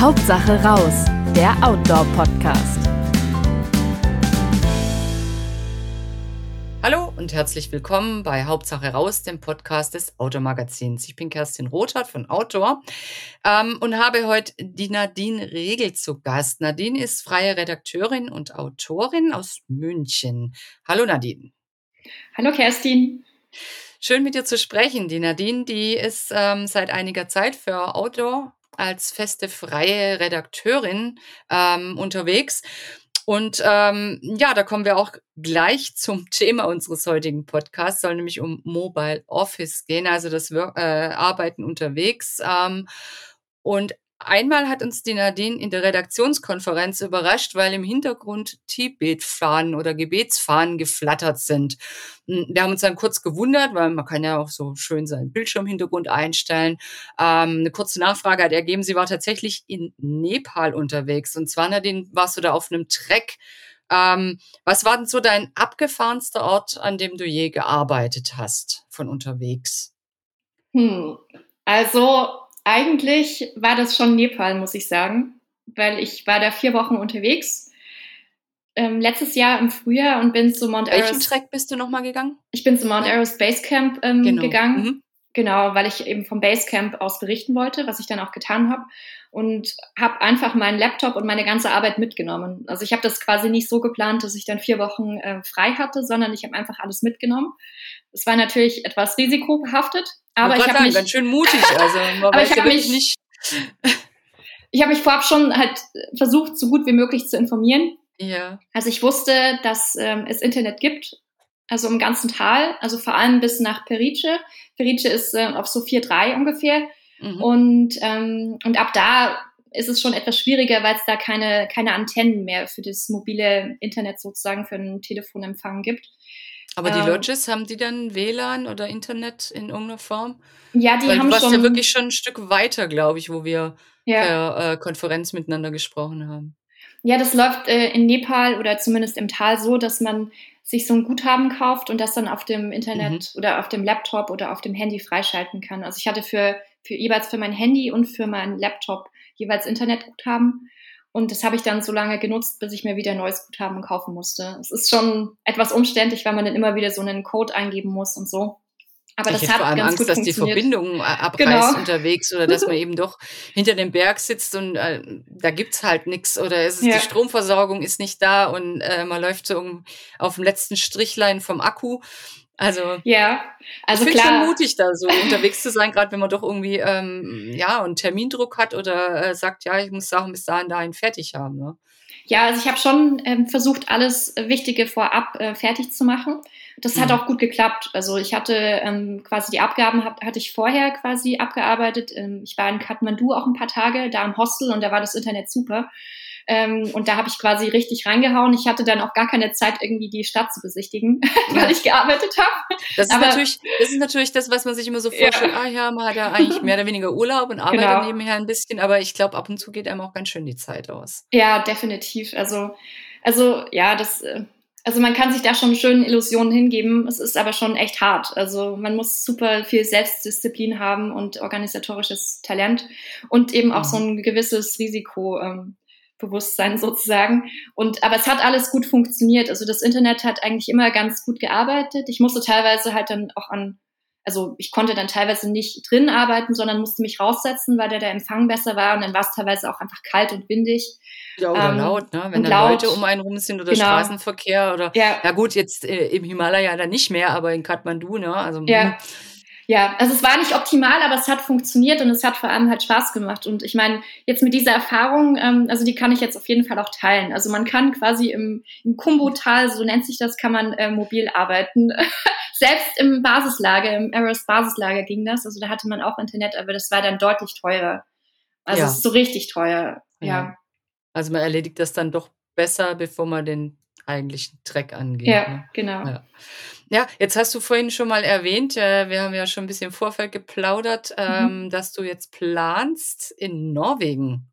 Hauptsache raus, der Outdoor-Podcast. Hallo und herzlich willkommen bei Hauptsache raus, dem Podcast des Outdoor-Magazins. Ich bin Kerstin Rothart von Outdoor ähm, und habe heute die Nadine Regel zu Gast. Nadine ist freie Redakteurin und Autorin aus München. Hallo Nadine. Hallo Kerstin. Schön mit dir zu sprechen. Die Nadine, die ist ähm, seit einiger Zeit für Outdoor als feste freie Redakteurin ähm, unterwegs. Und ähm, ja, da kommen wir auch gleich zum Thema unseres heutigen Podcasts. Soll nämlich um Mobile Office gehen, also das Wir äh, Arbeiten unterwegs. Ähm, und Einmal hat uns die Nadine in der Redaktionskonferenz überrascht, weil im Hintergrund Tibetfahnen oder Gebetsfahnen geflattert sind. Hm, wir haben uns dann kurz gewundert, weil man kann ja auch so schön seinen Bildschirmhintergrund einstellen. Ähm, eine kurze Nachfrage hat ergeben, sie war tatsächlich in Nepal unterwegs. Und zwar, Nadine, warst du da auf einem Trek. Ähm, was war denn so dein abgefahrenster Ort, an dem du je gearbeitet hast von unterwegs? Hm. Also eigentlich war das schon Nepal, muss ich sagen, weil ich war da vier Wochen unterwegs. Ähm, letztes Jahr im Frühjahr und bin zu Mount Welchen Track bist du nochmal gegangen? Ich bin zu Mount Aero Base Camp ähm, genau. gegangen. Mhm. Genau, weil ich eben vom Basecamp aus berichten wollte, was ich dann auch getan habe. Und habe einfach meinen Laptop und meine ganze Arbeit mitgenommen. Also ich habe das quasi nicht so geplant, dass ich dann vier Wochen äh, frei hatte, sondern ich habe einfach alles mitgenommen. Es war natürlich etwas risikobehaftet, aber ich, ich habe mich ganz schön mutig. Also aber ich habe mich nicht. ich habe mich vorab schon halt versucht, so gut wie möglich zu informieren. Ja. Also ich wusste, dass ähm, es Internet gibt also im ganzen Tal, also vor allem bis nach Perice. Perice ist äh, auf so 4,3 ungefähr. Mhm. Und, ähm, und ab da ist es schon etwas schwieriger, weil es da keine, keine Antennen mehr für das mobile Internet sozusagen für einen Telefonempfang gibt. Aber die ähm, Lodges, haben die dann WLAN oder Internet in irgendeiner Form? Ja, die Weil haben du warst schon. ja wirklich schon ein Stück weiter, glaube ich, wo wir ja. per äh, Konferenz miteinander gesprochen haben. Ja, das läuft äh, in Nepal oder zumindest im Tal so, dass man sich so ein Guthaben kauft und das dann auf dem Internet mhm. oder auf dem Laptop oder auf dem Handy freischalten kann. Also ich hatte für, für jeweils für mein Handy und für meinen Laptop jeweils Internetguthaben. Und das habe ich dann so lange genutzt, bis ich mir wieder ein neues Guthaben kaufen musste. Es ist schon etwas umständlich, weil man dann immer wieder so einen Code eingeben muss und so. Aber ich das hat vor allem Angst, dass die Verbindung äh, abreißt genau. unterwegs oder dass man eben doch hinter dem Berg sitzt und äh, da gibt's halt nichts oder es ist, ja. die Stromversorgung ist nicht da und äh, man läuft so um, auf dem letzten Strichlein vom Akku. Also ja, also ich klar. schon mutig da so unterwegs zu sein, gerade wenn man doch irgendwie ähm, ja einen Termindruck hat oder äh, sagt, ja, ich muss Sachen bis dahin dahin fertig haben. Ne? Ja, also ich habe schon ähm, versucht, alles Wichtige vorab äh, fertig zu machen. Das mhm. hat auch gut geklappt. Also ich hatte ähm, quasi die Abgaben, hab, hatte ich vorher quasi abgearbeitet. Ähm, ich war in Kathmandu auch ein paar Tage, da im Hostel und da war das Internet super. Ähm, und da habe ich quasi richtig reingehauen. Ich hatte dann auch gar keine Zeit, irgendwie die Stadt zu besichtigen, weil ich gearbeitet habe. Das, ist natürlich, das ist natürlich das, was man sich immer so vorstellt. Ja. Ah ja, man hat ja eigentlich mehr oder weniger Urlaub und arbeitet genau. nebenher ein bisschen, aber ich glaube, ab und zu geht einem auch ganz schön die Zeit aus. Ja, definitiv. Also, also ja, das. Also man kann sich da schon schönen Illusionen hingeben. Es ist aber schon echt hart. Also man muss super viel Selbstdisziplin haben und organisatorisches Talent und eben auch mhm. so ein gewisses Risiko. Ähm, sozusagen. Und aber es hat alles gut funktioniert. Also das Internet hat eigentlich immer ganz gut gearbeitet. Ich musste teilweise halt dann auch an, also ich konnte dann teilweise nicht drin arbeiten, sondern musste mich raussetzen, weil der, der Empfang besser war. Und dann war es teilweise auch einfach kalt und windig. Ja, oder ähm, laut, ne? Wenn dann laut, Leute um einen rum sind oder genau. Straßenverkehr oder ja. ja gut, jetzt äh, im Himalaya dann nicht mehr, aber in Kathmandu, ne? Also ja. Hm. Ja, also es war nicht optimal, aber es hat funktioniert und es hat vor allem halt Spaß gemacht. Und ich meine, jetzt mit dieser Erfahrung, ähm, also die kann ich jetzt auf jeden Fall auch teilen. Also man kann quasi im, im Kumbo-Tal, so nennt sich das, kann man äh, mobil arbeiten. Selbst im Basislager, im Eros Basislager ging das. Also da hatte man auch Internet, aber das war dann deutlich teurer. Also ja. es ist so richtig teuer. Ja. ja. Also man erledigt das dann doch besser, bevor man den eigentlichen Dreck angeht. Ja, ne? genau. Ja. Ja, jetzt hast du vorhin schon mal erwähnt, äh, wir haben ja schon ein bisschen im Vorfeld geplaudert, mhm. ähm, dass du jetzt planst, in Norwegen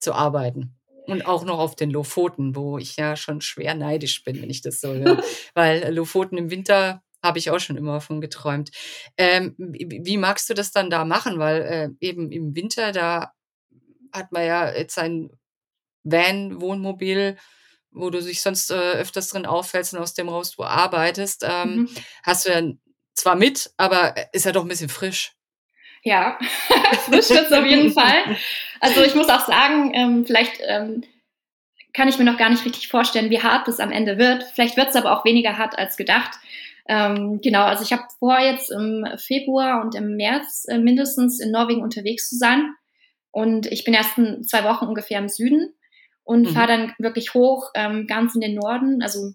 zu arbeiten. Und auch noch auf den Lofoten, wo ich ja schon schwer neidisch bin, wenn ich das so höre. Weil Lofoten im Winter habe ich auch schon immer von geträumt. Ähm, wie, wie magst du das dann da machen? Weil äh, eben im Winter, da hat man ja jetzt ein Van, Wohnmobil, wo du dich sonst äh, öfters drin auffällst und aus dem raus du arbeitest, ähm, mhm. hast du ja zwar mit, aber ist ja doch ein bisschen frisch. Ja, frisch wird es auf jeden Fall. Also ich muss auch sagen, ähm, vielleicht ähm, kann ich mir noch gar nicht richtig vorstellen, wie hart das am Ende wird. Vielleicht wird es aber auch weniger hart als gedacht. Ähm, genau, also ich habe vor, jetzt im Februar und im März äh, mindestens in Norwegen unterwegs zu sein. Und ich bin erst in zwei Wochen ungefähr im Süden und mhm. fahre dann wirklich hoch, ähm, ganz in den Norden, also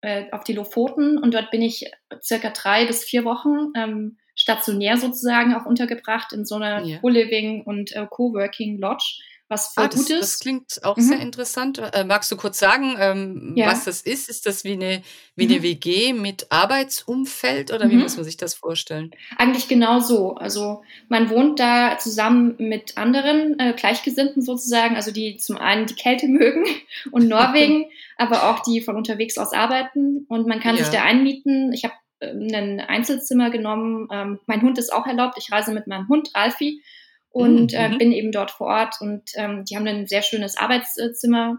äh, auf die Lofoten. Und dort bin ich circa drei bis vier Wochen ähm, stationär sozusagen auch untergebracht in so einer ja. Co-Living und äh, Co-working Lodge was voll ah, das, gut ist. Das klingt auch mhm. sehr interessant. Äh, magst du kurz sagen, ähm, ja. was das ist? Ist das wie eine, wie mhm. eine WG mit Arbeitsumfeld oder mhm. wie muss man sich das vorstellen? Eigentlich genau so. Also man wohnt da zusammen mit anderen äh, Gleichgesinnten sozusagen, also die zum einen die Kälte mögen und Norwegen, aber auch die von unterwegs aus arbeiten. Und man kann ja. sich da einmieten. Ich habe ähm, ein Einzelzimmer genommen. Ähm, mein Hund ist auch erlaubt. Ich reise mit meinem Hund, Ralfi und mhm. äh, bin eben dort vor Ort und ähm, die haben ein sehr schönes Arbeitszimmer.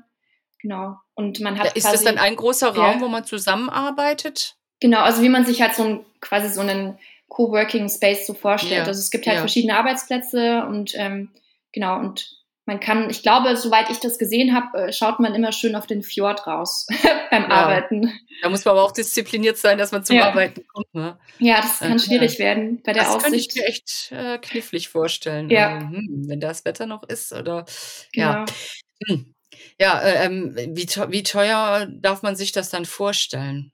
Genau. Und man hat. Ist quasi, das dann ein großer Raum, ja, wo man zusammenarbeitet? Genau, also wie man sich halt so ein, quasi so einen Coworking Space so vorstellt. Ja. Also es gibt halt ja. verschiedene Arbeitsplätze und ähm, genau, und man kann, ich glaube, soweit ich das gesehen habe, äh, schaut man immer schön auf den Fjord raus beim ja. Arbeiten. Da muss man aber auch diszipliniert sein, dass man zum ja. Arbeiten kommt. Ne? Ja, das kann schwierig werden bei der das Aussicht. Das kann ich mir echt äh, knifflig vorstellen. Ja. Also, hm, wenn das Wetter noch ist oder genau. ja. Hm. Ja, äh, ähm, wie, wie teuer darf man sich das dann vorstellen?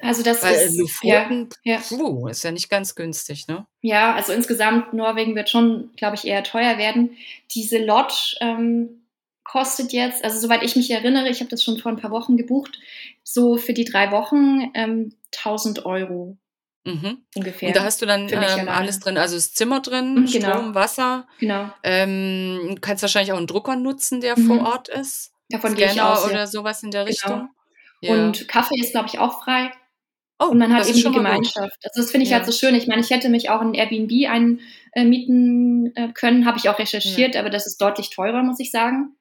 Also das Weil ist Lofoten, ja, ja. Ist ja nicht ganz günstig, ne? Ja, also insgesamt Norwegen wird schon, glaube ich, eher teuer werden. Diese Lodge ähm, kostet jetzt, also soweit ich mich erinnere, ich habe das schon vor ein paar Wochen gebucht, so für die drei Wochen ähm, 1000 Euro. Mhm. Ungefähr. Und da hast du dann ähm, alles drin, also das Zimmer drin, mhm, genau. Strom, Wasser. Genau. Ähm, du kannst wahrscheinlich auch einen Drucker nutzen, der mhm. vor Ort ist. Davon Scanner gehe ich aus, oder sowas in der genau. Richtung. Ja. Und Kaffee ist, glaube ich, auch frei. Oh, und man hat eben die Gemeinschaft. Also das finde ich halt ja. halt so schön. Ich meine, ich hätte mich auch in Airbnb einmieten äh, können, habe ich auch recherchiert, ja. aber das ist deutlich teurer, muss ich sagen.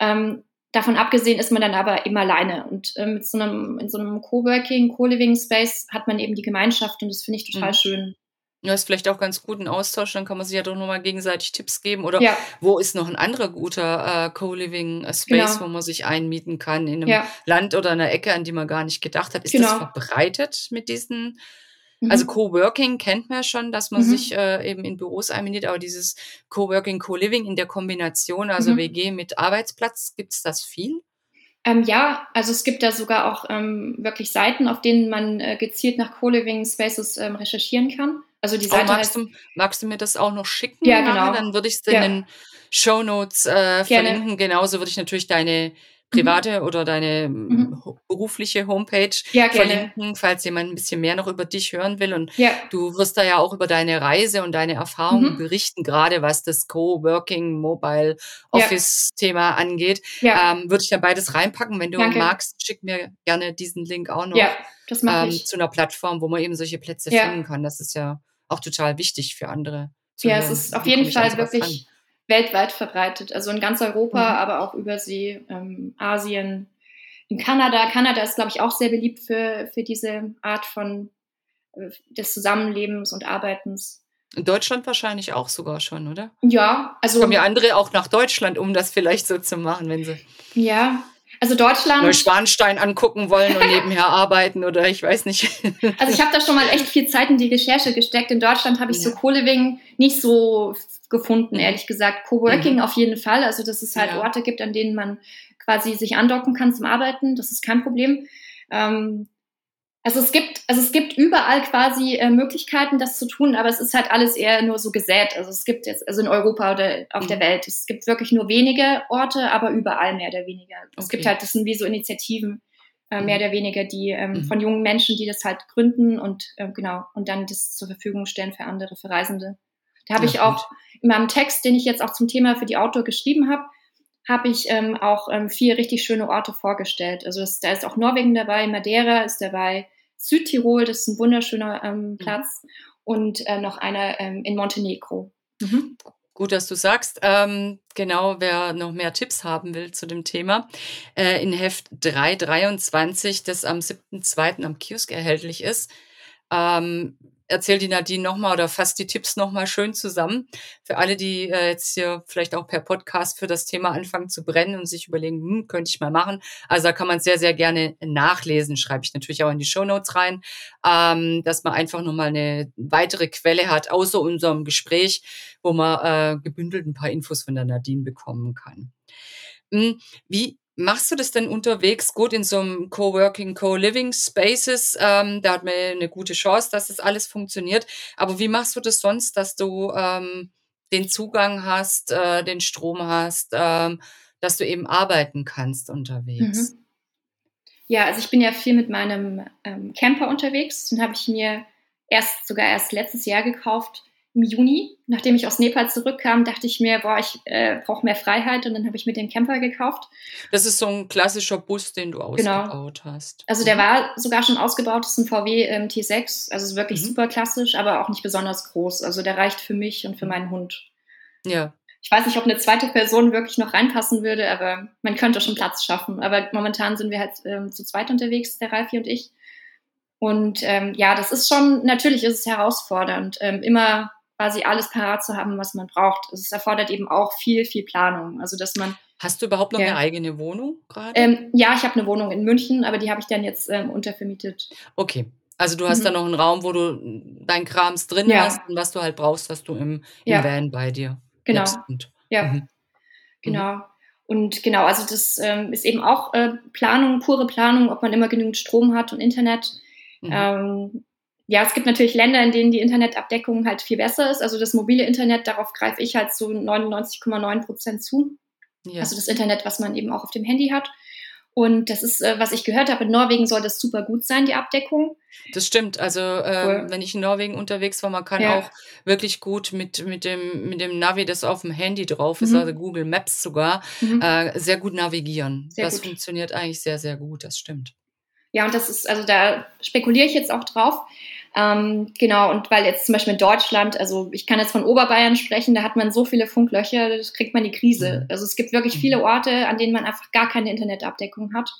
Ähm, davon abgesehen ist man dann aber immer alleine. Und äh, mit so einem, in so einem Coworking, Co-Living Space hat man eben die Gemeinschaft und das finde ich total mhm. schön. Ja, ist vielleicht auch ganz gut ein Austausch, dann kann man sich ja doch nochmal gegenseitig Tipps geben. Oder ja. wo ist noch ein anderer guter äh, Co-Living äh, Space, genau. wo man sich einmieten kann, in einem ja. Land oder einer Ecke, an die man gar nicht gedacht hat. Ist genau. das verbreitet mit diesen? Mhm. Also Coworking kennt man ja schon, dass man mhm. sich äh, eben in Büros einmietet, aber dieses Coworking, Co-Living in der Kombination, also mhm. WG mit Arbeitsplatz, gibt es das viel? Ähm, ja, also es gibt da sogar auch ähm, wirklich Seiten, auf denen man äh, gezielt nach Co-Living Spaces ähm, recherchieren kann. Also die Seite oh, magst, du, magst du mir das auch noch schicken? Ja, genau. Dann würde ich es ja. in den Show Notes äh, verlinken. Genauso würde ich natürlich deine private mhm. oder deine mhm. berufliche Homepage ja, verlinken, falls jemand ein bisschen mehr noch über dich hören will. Und ja. du wirst da ja auch über deine Reise und deine Erfahrungen mhm. berichten, gerade was das Co-Working Mobile Office Thema angeht. Ähm, würde ich da beides reinpacken. Wenn du Danke. magst, schick mir gerne diesen Link auch noch. Ja, ähm. Zu einer Plattform, wo man eben solche Plätze finden kann. Das ist ja auch total wichtig für andere. ja, hören. es ist auf jeden Fall wirklich weltweit verbreitet. Also in ganz Europa, mhm. aber auch Übersee, ähm, Asien, in Kanada. Kanada ist, glaube ich, auch sehr beliebt für, für diese Art von äh, des Zusammenlebens und Arbeitens. In Deutschland wahrscheinlich auch sogar schon, oder? Ja, also. Kommen ja andere auch nach Deutschland, um das vielleicht so zu machen, wenn sie. Ja, also Deutschland. Neuschwanstein angucken wollen und nebenher arbeiten oder ich weiß nicht. Also ich habe da schon mal echt viel Zeit in die Recherche gesteckt. In Deutschland habe ich ja. so Co-Living nicht so gefunden, ehrlich gesagt. Coworking mhm. auf jeden Fall. Also dass es halt ja. Orte gibt, an denen man quasi sich andocken kann zum Arbeiten. Das ist kein Problem. Ähm, also es gibt, also es gibt überall quasi äh, Möglichkeiten, das zu tun, aber es ist halt alles eher nur so gesät. Also es gibt jetzt, also in Europa oder auf mhm. der Welt, es gibt wirklich nur wenige Orte, aber überall mehr oder weniger. Okay. Es gibt halt, das sind wie so Initiativen, äh, mehr mhm. oder weniger, die ähm, mhm. von jungen Menschen, die das halt gründen und äh, genau und dann das zur Verfügung stellen für andere, für Reisende. Da habe ich auch in meinem Text, den ich jetzt auch zum Thema für die Outdoor geschrieben habe, habe ich ähm, auch ähm, vier richtig schöne Orte vorgestellt. Also das, da ist auch Norwegen dabei, Madeira ist dabei, Südtirol, das ist ein wunderschöner ähm, mhm. Platz, mhm. und äh, noch einer ähm, in Montenegro. Mhm. Gut, dass du sagst. Ähm, genau, wer noch mehr Tipps haben will zu dem Thema, äh, in Heft 323, das am 7.2. am Kiosk erhältlich ist, ähm, erzählt die Nadine nochmal oder fasst die Tipps nochmal schön zusammen. Für alle, die äh, jetzt hier vielleicht auch per Podcast für das Thema anfangen zu brennen und sich überlegen, hm, könnte ich mal machen. Also da kann man sehr, sehr gerne nachlesen, schreibe ich natürlich auch in die Show Notes rein, ähm, dass man einfach nochmal eine weitere Quelle hat, außer unserem Gespräch, wo man äh, gebündelt ein paar Infos von der Nadine bekommen kann. Hm, wie Machst du das denn unterwegs gut in so einem Coworking, Co-Living Spaces? Ähm, da hat man eine gute Chance, dass das alles funktioniert. Aber wie machst du das sonst, dass du ähm, den Zugang hast, äh, den Strom hast, ähm, dass du eben arbeiten kannst unterwegs? Mhm. Ja, also ich bin ja viel mit meinem ähm, Camper unterwegs. Den habe ich mir erst sogar erst letztes Jahr gekauft im Juni, nachdem ich aus Nepal zurückkam, dachte ich mir, boah, ich äh, brauche mehr Freiheit und dann habe ich mir den Camper gekauft. Das ist so ein klassischer Bus, den du genau. ausgebaut genau. hast. Also der mhm. war sogar schon ausgebaut, das ist ein VW ähm, T6, also ist wirklich mhm. super klassisch, aber auch nicht besonders groß. Also der reicht für mich und für meinen Hund. Ja. Ich weiß nicht, ob eine zweite Person wirklich noch reinpassen würde, aber man könnte schon Platz schaffen. Aber momentan sind wir halt ähm, zu zweit unterwegs, der Ralfi und ich. Und ähm, ja, das ist schon, natürlich ist es herausfordernd, ähm, immer quasi alles parat zu haben, was man braucht. Es erfordert eben auch viel, viel Planung. Also dass man Hast du überhaupt noch ja. eine eigene Wohnung gerade? Ähm, ja, ich habe eine Wohnung in München, aber die habe ich dann jetzt ähm, untervermietet. Okay. Also du hast mhm. da noch einen Raum, wo du dein Krams drin ja. hast und was du halt brauchst, hast du im, im ja. Van bei dir. Genau. Und, ja. Mhm. Genau. Mhm. Und genau, also das ähm, ist eben auch äh, Planung, pure Planung, ob man immer genügend Strom hat und Internet. Mhm. Ähm, ja, es gibt natürlich Länder, in denen die Internetabdeckung halt viel besser ist. Also das mobile Internet, darauf greife ich halt so 99,9 Prozent zu. Ja. Also das Internet, was man eben auch auf dem Handy hat. Und das ist, äh, was ich gehört habe, in Norwegen soll das super gut sein, die Abdeckung. Das stimmt. Also äh, cool. wenn ich in Norwegen unterwegs war, man kann ja. auch wirklich gut mit, mit, dem, mit dem Navi, das auf dem Handy drauf ist, mhm. also Google Maps sogar, mhm. äh, sehr gut navigieren. Sehr das gut. funktioniert eigentlich sehr, sehr gut, das stimmt. Ja, und das ist, also da spekuliere ich jetzt auch drauf. Ähm, genau, und weil jetzt zum Beispiel in Deutschland, also ich kann jetzt von Oberbayern sprechen, da hat man so viele Funklöcher, das kriegt man die Krise. Mhm. Also es gibt wirklich viele mhm. Orte, an denen man einfach gar keine Internetabdeckung hat.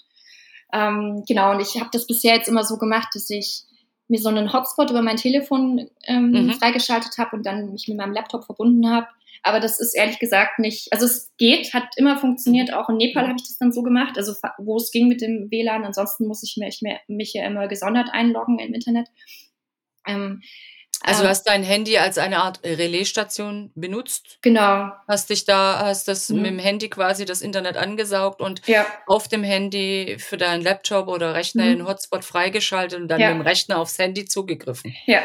Ähm, genau, und ich habe das bisher jetzt immer so gemacht, dass ich mir so einen Hotspot über mein Telefon ähm, mhm. freigeschaltet habe und dann mich mit meinem Laptop verbunden habe. Aber das ist ehrlich gesagt nicht, also es geht, hat immer funktioniert. Auch in Nepal habe ich das dann so gemacht, also wo es ging mit dem WLAN. Ansonsten muss ich mich, mich ja immer gesondert einloggen im Internet. Ähm, also du ähm, hast dein Handy als eine Art Relaisstation benutzt. Genau. Hast dich da, hast das mhm. mit dem Handy quasi das Internet angesaugt und ja. auf dem Handy für deinen Laptop oder Rechner mhm. den Hotspot freigeschaltet und dann ja. mit dem Rechner aufs Handy zugegriffen. Ja.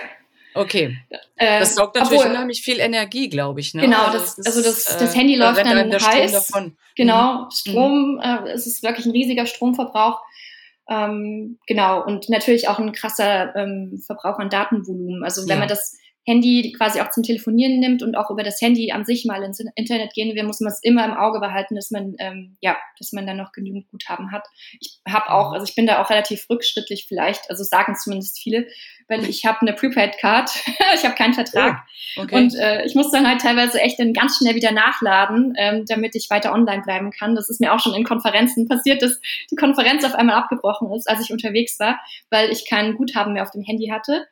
Okay. Äh, das saugt natürlich obwohl, unheimlich viel Energie, glaube ich. Ne? Genau, also das, also das, das äh, Handy läuft dann heiß. Genau, mhm. Strom, mhm. äh, es ist wirklich ein riesiger Stromverbrauch. Ähm, genau, und natürlich auch ein krasser ähm, Verbrauch an Datenvolumen. Also wenn ja. man das Handy quasi auch zum Telefonieren nimmt und auch über das Handy an sich mal ins Internet gehen will, muss man es immer im Auge behalten, dass man ähm, ja, dass man dann noch genügend Guthaben hat. Ich habe auch, mhm. also ich bin da auch relativ rückschrittlich vielleicht, also sagen zumindest viele, weil ich habe eine Prepaid-Card, ich habe keinen Vertrag oh, okay. und äh, ich muss dann halt teilweise echt dann ganz schnell wieder nachladen, ähm, damit ich weiter online bleiben kann. Das ist mir auch schon in Konferenzen passiert, dass die Konferenz auf einmal abgebrochen ist, als ich unterwegs war, weil ich kein Guthaben mehr auf dem Handy hatte.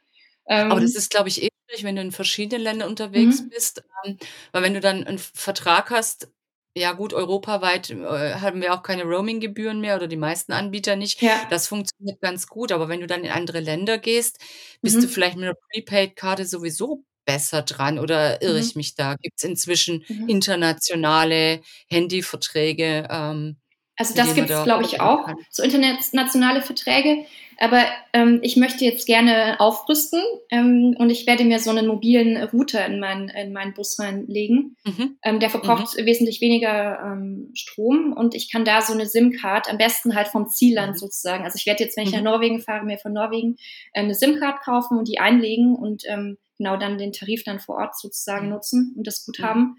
Ähm, Aber das ist, glaube ich, eh wenn du in verschiedenen Ländern unterwegs mhm. bist, ähm, weil wenn du dann einen Vertrag hast, ja gut, europaweit äh, haben wir auch keine Roaming-Gebühren mehr oder die meisten Anbieter nicht. Ja. Das funktioniert ganz gut, aber wenn du dann in andere Länder gehst, bist mhm. du vielleicht mit einer Prepaid-Karte sowieso besser dran oder irre mhm. ich mich da? Gibt es inzwischen mhm. internationale Handyverträge? Ähm, also das gibt es, glaube ich, auch, kann? so internationale Verträge. Aber ähm, ich möchte jetzt gerne aufrüsten ähm, und ich werde mir so einen mobilen Router in, mein, in meinen Bus reinlegen. Mhm. Ähm, der verbraucht mhm. wesentlich weniger ähm, Strom und ich kann da so eine SIM-Card, am besten halt vom Zielland mhm. sozusagen. Also ich werde jetzt, wenn ich nach mhm. Norwegen fahre, mir von Norwegen äh, eine SIM-Card kaufen und die einlegen und ähm, genau dann den Tarif dann vor Ort sozusagen mhm. nutzen und das Guthaben.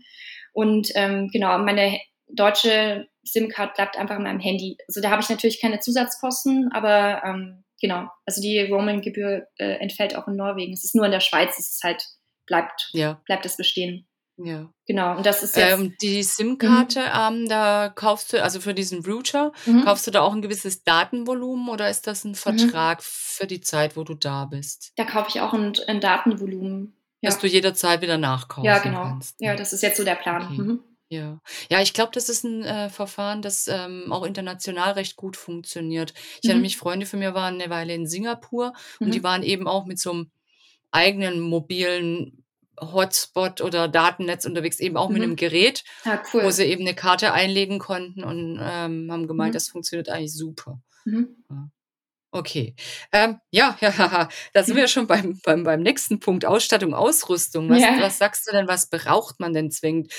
Und ähm, genau, meine deutsche SIM-Card bleibt einfach in meinem Handy. Also da habe ich natürlich keine Zusatzkosten, aber ähm, genau, also die Roaming-Gebühr äh, entfällt auch in Norwegen. Es ist nur in der Schweiz, es ist halt, bleibt, ja. bleibt es bestehen. Ja. Genau, und das ist jetzt. Ähm, die SIM-Karte, mhm. ähm, da kaufst du, also für diesen Router, mhm. kaufst du da auch ein gewisses Datenvolumen oder ist das ein mhm. Vertrag mhm. für die Zeit, wo du da bist? Da kaufe ich auch ein, ein Datenvolumen. Ja. Dass du jederzeit wieder nachkaufen Ja, genau. Kannst. Ja, das ist jetzt so der Plan. Okay. Mhm. Ja, ja, ich glaube, das ist ein äh, Verfahren, das ähm, auch international recht gut funktioniert. Ich mhm. erinnere mich, Freunde von mir waren eine Weile in Singapur mhm. und die waren eben auch mit so einem eigenen mobilen Hotspot oder Datennetz unterwegs, eben auch mhm. mit einem Gerät, ja, cool. wo sie eben eine Karte einlegen konnten und ähm, haben gemeint, mhm. das funktioniert eigentlich super. Mhm. Ja. Okay. Ähm, ja, ja, da sind wir schon beim, beim, beim nächsten Punkt, Ausstattung, Ausrüstung. Was, ja. was sagst du denn, was braucht man denn zwingend?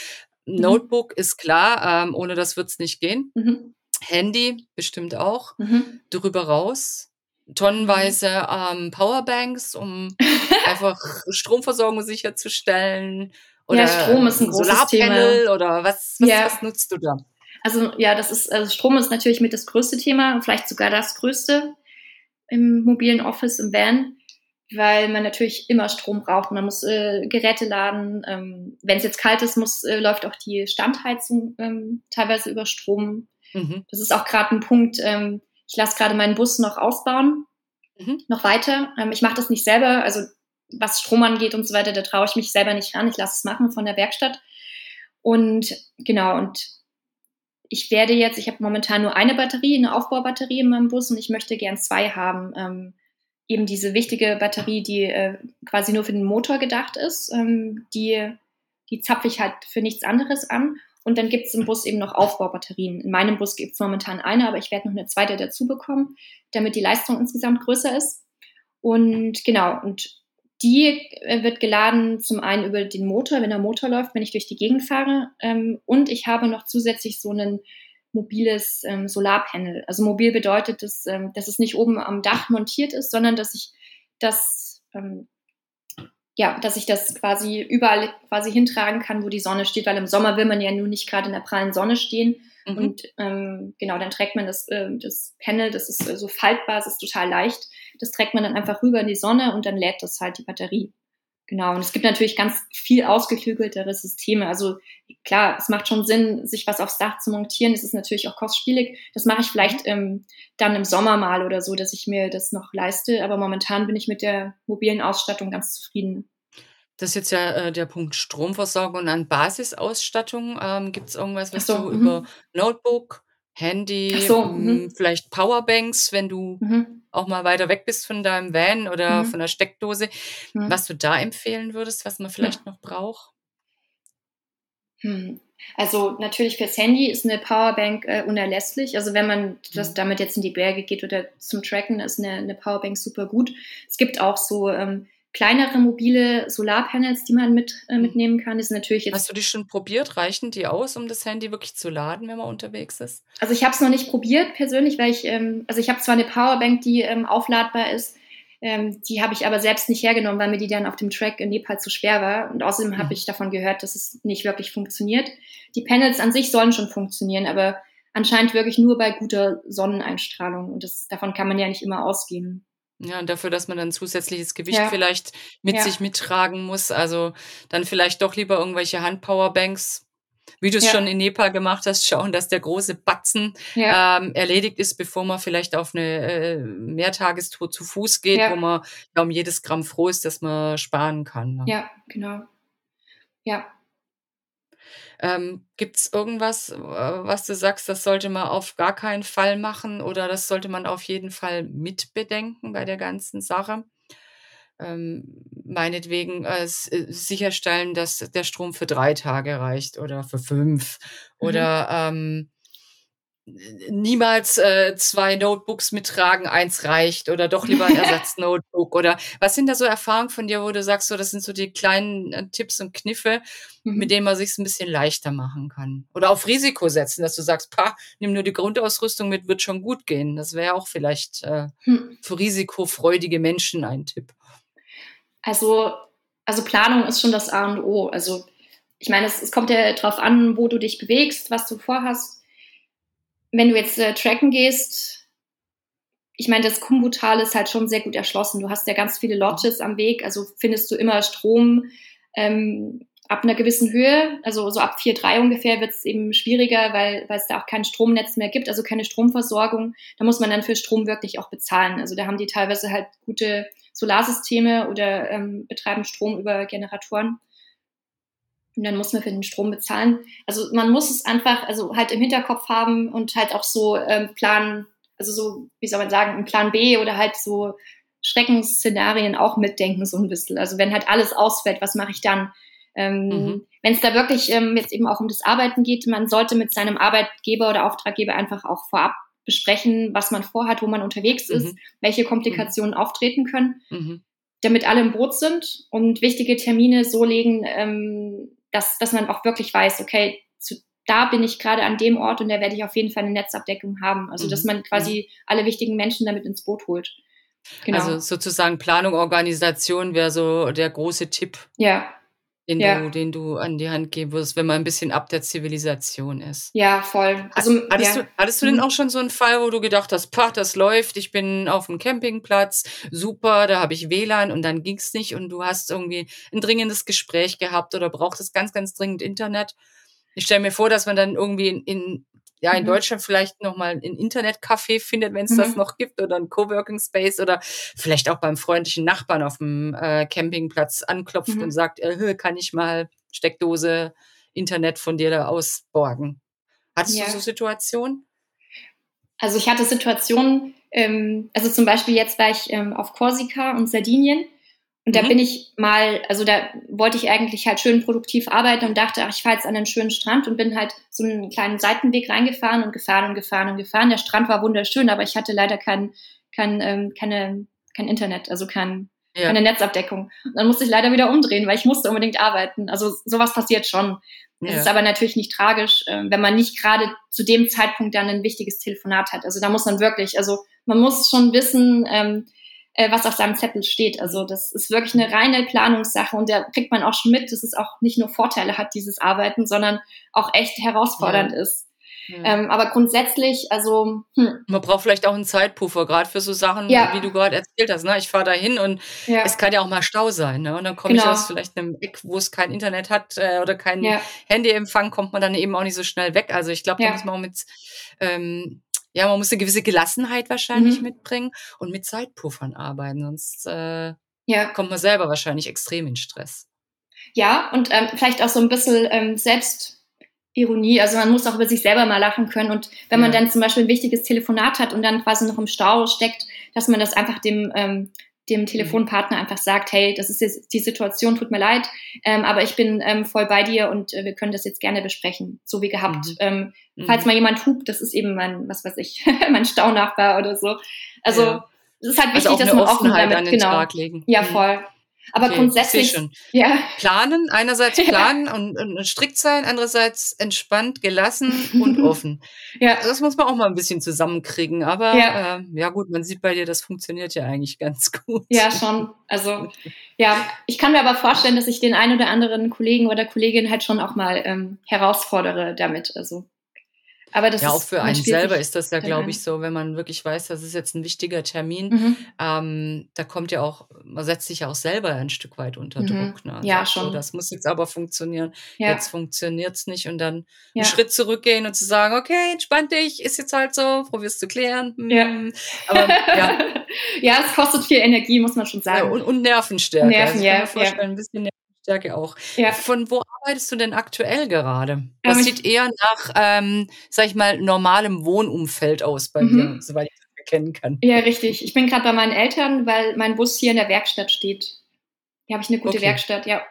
Mhm. Notebook ist klar, ähm, ohne das wird's nicht gehen. Mhm. Handy bestimmt auch. Mhm. Darüber raus tonnenweise ähm, Powerbanks, um einfach Stromversorgung sicherzustellen. Oder ja, Strom ist ein großes Solarpanel Thema. oder was, was, ja. was nutzt du da? Also ja, das ist also Strom ist natürlich mit das größte Thema, vielleicht sogar das größte im mobilen Office, im Van, weil man natürlich immer Strom braucht. Man muss äh, Geräte laden. Ähm, Wenn es jetzt kalt ist, muss, äh, läuft auch die Standheizung ähm, teilweise über Strom. Mhm. Das ist auch gerade ein Punkt. Ähm, ich lasse gerade meinen Bus noch ausbauen, mhm. noch weiter. Ähm, ich mache das nicht selber, also was Strom angeht und so weiter, da traue ich mich selber nicht ran. Ich lasse es machen von der Werkstatt. Und genau, und ich werde jetzt, ich habe momentan nur eine Batterie, eine Aufbaubatterie in meinem Bus und ich möchte gern zwei haben. Eben diese wichtige Batterie, die äh, quasi nur für den Motor gedacht ist, ähm, die, die zapfe ich halt für nichts anderes an. Und dann gibt es im Bus eben noch Aufbaubatterien. In meinem Bus gibt es momentan eine, aber ich werde noch eine zweite dazu bekommen, damit die Leistung insgesamt größer ist. Und genau, und die äh, wird geladen zum einen über den Motor, wenn der Motor läuft, wenn ich durch die Gegend fahre. Ähm, und ich habe noch zusätzlich so ein mobiles ähm, Solarpanel. Also mobil bedeutet, dass, ähm, dass es nicht oben am Dach montiert ist, sondern dass ich das ja, dass ich das quasi überall quasi hintragen kann, wo die Sonne steht, weil im Sommer will man ja nun nicht gerade in der prallen Sonne stehen. Mhm. Und ähm, genau, dann trägt man das, äh, das Panel, das ist äh, so faltbar, es ist total leicht. Das trägt man dann einfach rüber in die Sonne und dann lädt das halt die Batterie. Genau, und es gibt natürlich ganz viel ausgeklügeltere Systeme. Also klar, es macht schon Sinn, sich was aufs Dach zu montieren. Es ist natürlich auch kostspielig. Das mache ich vielleicht ähm, dann im Sommer mal oder so, dass ich mir das noch leiste. Aber momentan bin ich mit der mobilen Ausstattung ganz zufrieden. Das ist jetzt ja äh, der Punkt Stromversorgung und an Basisausstattung. Ähm, Gibt es irgendwas, was so, du mhm. über Notebook, Handy, so, mhm. vielleicht Powerbanks, wenn du mhm. Auch mal weiter weg bist von deinem Van oder mhm. von der Steckdose, mhm. was du da empfehlen würdest, was man vielleicht noch braucht? Hm. Also natürlich fürs Handy ist eine Powerbank äh, unerlässlich. Also wenn man das mhm. damit jetzt in die Berge geht oder zum Tracken, ist eine, eine Powerbank super gut. Es gibt auch so ähm, kleinere mobile Solarpanels, die man mit, äh, mhm. mitnehmen kann. Das ist natürlich jetzt Hast du die schon probiert? Reichen die aus, um das Handy wirklich zu laden, wenn man unterwegs ist? Also ich habe es noch nicht probiert persönlich, weil ich, ähm, also ich habe zwar eine Powerbank, die ähm, aufladbar ist, ähm, die habe ich aber selbst nicht hergenommen, weil mir die dann auf dem Track in Nepal zu schwer war. Und außerdem mhm. habe ich davon gehört, dass es nicht wirklich funktioniert. Die Panels an sich sollen schon funktionieren, aber anscheinend wirklich nur bei guter Sonneneinstrahlung. Und das, davon kann man ja nicht immer ausgehen. Ja, und dafür, dass man dann zusätzliches Gewicht ja. vielleicht mit ja. sich mittragen muss. Also dann vielleicht doch lieber irgendwelche Handpowerbanks, wie du es ja. schon in Nepal gemacht hast, schauen, dass der große Batzen ähm, erledigt ist, bevor man vielleicht auf eine äh, Mehrtagestour zu Fuß geht, wo man um jedes Gramm froh ist, dass man sparen kann. Ne? Ja, genau. Ja, ähm, Gibt es irgendwas, äh, was du sagst, das sollte man auf gar keinen Fall machen oder das sollte man auf jeden Fall mitbedenken bei der ganzen Sache? Ähm, meinetwegen äh, äh sicherstellen, dass der Strom für drei Tage reicht oder für fünf mhm. oder ähm, niemals äh, zwei Notebooks mittragen, eins reicht oder doch lieber ein Ersatznotebook oder was sind da so Erfahrungen von dir, wo du sagst, so das sind so die kleinen äh, Tipps und Kniffe, mhm. mit denen man sich ein bisschen leichter machen kann oder auf Risiko setzen, dass du sagst, pa, nimm nur die Grundausrüstung mit, wird schon gut gehen. Das wäre auch vielleicht äh, mhm. für risikofreudige Menschen ein Tipp. Also also Planung ist schon das A und O. Also ich meine, es, es kommt ja darauf an, wo du dich bewegst, was du vorhast wenn du jetzt äh, tracken gehst, ich meine, das Kumbutal ist halt schon sehr gut erschlossen. Du hast ja ganz viele Lodges am Weg, also findest du immer Strom. Ähm, ab einer gewissen Höhe, also so ab 4,3 ungefähr, wird es eben schwieriger, weil, es da auch kein Stromnetz mehr gibt, also keine Stromversorgung. Da muss man dann für Strom wirklich auch bezahlen. Also da haben die teilweise halt gute Solarsysteme oder ähm, betreiben Strom über Generatoren. Und dann muss man für den Strom bezahlen. Also man muss es einfach, also halt im Hinterkopf haben und halt auch so ähm, planen, also so, wie soll man sagen, ein Plan B oder halt so Schreckensszenarien auch mitdenken, so ein bisschen. Also wenn halt alles ausfällt, was mache ich dann? Ähm, mhm. Wenn es da wirklich ähm, jetzt eben auch um das Arbeiten geht, man sollte mit seinem Arbeitgeber oder Auftraggeber einfach auch vorab besprechen, was man vorhat, wo man unterwegs ist, mhm. welche Komplikationen mhm. auftreten können, mhm. damit alle im Boot sind und wichtige Termine so legen, ähm, dass, dass man auch wirklich weiß, okay, zu, da bin ich gerade an dem Ort und da werde ich auf jeden Fall eine Netzabdeckung haben. Also dass mhm. man quasi mhm. alle wichtigen Menschen damit ins Boot holt. Genau. Also sozusagen Planung, Organisation wäre so der große Tipp. Ja, den, ja. du, den du an die Hand geben würdest, wenn man ein bisschen ab der Zivilisation ist. Ja, voll. Also, hattest, ja. du, hattest du denn mhm. auch schon so einen Fall, wo du gedacht hast, pah, das läuft, ich bin auf dem Campingplatz, super, da habe ich WLAN und dann ging's nicht und du hast irgendwie ein dringendes Gespräch gehabt oder brauchtest ganz, ganz dringend Internet? Ich stelle mir vor, dass man dann irgendwie in, in ja, in mhm. Deutschland vielleicht nochmal ein Internetcafé findet, wenn es mhm. das noch gibt, oder ein Coworking Space oder vielleicht auch beim freundlichen Nachbarn auf dem äh, Campingplatz anklopft mhm. und sagt, äh, kann ich mal Steckdose Internet von dir da ausborgen? Hattest ja. du so Situationen? Also ich hatte Situationen, ähm, also zum Beispiel jetzt war ich ähm, auf Korsika und Sardinien und da mhm. bin ich mal, also da wollte ich eigentlich halt schön produktiv arbeiten und dachte, ach, ich fahre jetzt an einen schönen Strand und bin halt so einen kleinen Seitenweg reingefahren und gefahren und gefahren und gefahren. Der Strand war wunderschön, aber ich hatte leider kein, kein, ähm, keine, kein Internet, also kein, ja. keine Netzabdeckung. Und dann musste ich leider wieder umdrehen, weil ich musste unbedingt arbeiten. Also sowas passiert schon. Es ja. ist aber natürlich nicht tragisch, äh, wenn man nicht gerade zu dem Zeitpunkt dann ein wichtiges Telefonat hat. Also da muss man wirklich, also man muss schon wissen, ähm, äh, was auf seinem Zettel steht. Also das ist wirklich eine reine Planungssache und da kriegt man auch schon mit, dass es auch nicht nur Vorteile hat, dieses Arbeiten, sondern auch echt herausfordernd ja. ist. Ja. Ähm, aber grundsätzlich, also hm. man braucht vielleicht auch einen Zeitpuffer, gerade für so Sachen, ja. wie du gerade erzählt hast. Ne? Ich fahre da hin und ja. es kann ja auch mal Stau sein. Ne? Und dann komme genau. ich aus vielleicht einem Eck, wo es kein Internet hat äh, oder kein Handyempfang, kommt man dann eben auch nicht so schnell weg. Also ich glaube, da muss man auch mit ähm, ja, man muss eine gewisse Gelassenheit wahrscheinlich mhm. mitbringen und mit Zeitpuffern arbeiten, sonst äh, ja. kommt man selber wahrscheinlich extrem in Stress. Ja, und ähm, vielleicht auch so ein bisschen ähm, Selbstironie. Also man muss auch über sich selber mal lachen können. Und wenn man dann zum Beispiel ein wichtiges Telefonat hat und dann quasi noch im Stau steckt, dass man das einfach dem ähm, dem mhm. Telefonpartner einfach sagt, hey, das ist jetzt die Situation, tut mir leid, ähm, aber ich bin ähm, voll bei dir und äh, wir können das jetzt gerne besprechen, so wie gehabt. Mhm. Ähm, mhm. Falls mal jemand hupt, das ist eben mein, was weiß ich, mein Staunachbar oder so. Also ja. es ist halt also wichtig, dass man offen damit, an den genau. Tag legen. Ja, mhm. voll. Aber okay, grundsätzlich. Ja. Planen, einerseits planen ja. und, und, strikt sein, andererseits entspannt, gelassen und offen. ja. Das muss man auch mal ein bisschen zusammenkriegen. Aber ja. Äh, ja gut, man sieht bei dir, das funktioniert ja eigentlich ganz gut. Ja, schon. Also ja, ich kann mir aber vorstellen, dass ich den einen oder anderen Kollegen oder Kollegin halt schon auch mal ähm, herausfordere damit. Also aber das ja, auch für einen selber ist das ja, glaube ich, so, wenn man wirklich weiß, das ist jetzt ein wichtiger Termin. Mhm. Ähm, da kommt ja auch, man setzt sich ja auch selber ein Stück weit unter mhm. Druck. Ne? Ja, schon. So, das muss jetzt aber funktionieren. Ja. Jetzt funktioniert es nicht. Und dann ja. einen Schritt zurückgehen und zu sagen, okay, entspann dich, ist jetzt halt so, probierst zu klären. Ja. Hm. Aber ja. ja, es kostet viel Energie, muss man schon sagen. Ja, und, und Nervenstärke. Nerven, also, ja. Vorstellen, ein bisschen Stärke auch. Ja. Von wo arbeitest du denn aktuell gerade? Das ähm, sieht eher nach, ähm, sag ich mal, normalem Wohnumfeld aus bei mhm. mir, soweit ich das erkennen kann. Ja, richtig. Ich bin gerade bei meinen Eltern, weil mein Bus hier in der Werkstatt steht. Hier habe ich eine gute okay. Werkstatt, ja.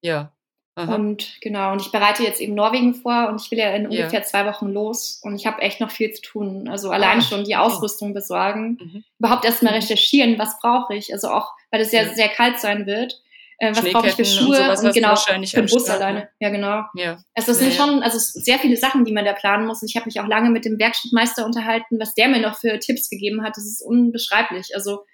Ja. Aha. Und genau, und ich bereite jetzt eben Norwegen vor und ich will ja in ungefähr ja. zwei Wochen los und ich habe echt noch viel zu tun. Also allein ah, schon die Ausrüstung besorgen, mhm. überhaupt erstmal mhm. recherchieren, was brauche ich. Also auch, weil es ja, ja sehr kalt sein wird äh, was brauche ich für Schuhe und, sowas, und genau für den Bus alleine. Ne? Ja, genau. Ja. Also das ja, sind ja. schon also sehr viele Sachen, die man da planen muss. Und ich habe mich auch lange mit dem Werkstattmeister unterhalten, was der mir noch für Tipps gegeben hat. Das ist unbeschreiblich. Also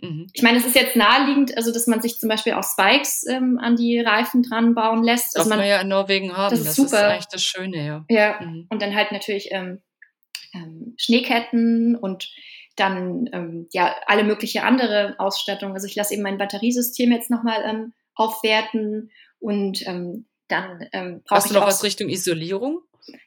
mhm. ich meine, es ist jetzt naheliegend, also dass man sich zum Beispiel auch Spikes ähm, an die Reifen dran bauen lässt. Also man, wir ja in Norwegen haben. Das ist, das super. ist eigentlich das Schöne, ja. Ja. Mhm. Und dann halt natürlich ähm, ähm, Schneeketten und dann ähm, ja alle mögliche andere Ausstattung. Also ich lasse eben mein Batteriesystem jetzt nochmal ähm, aufwerten und ähm, dann ähm, Hast du noch was Richtung Isolierung?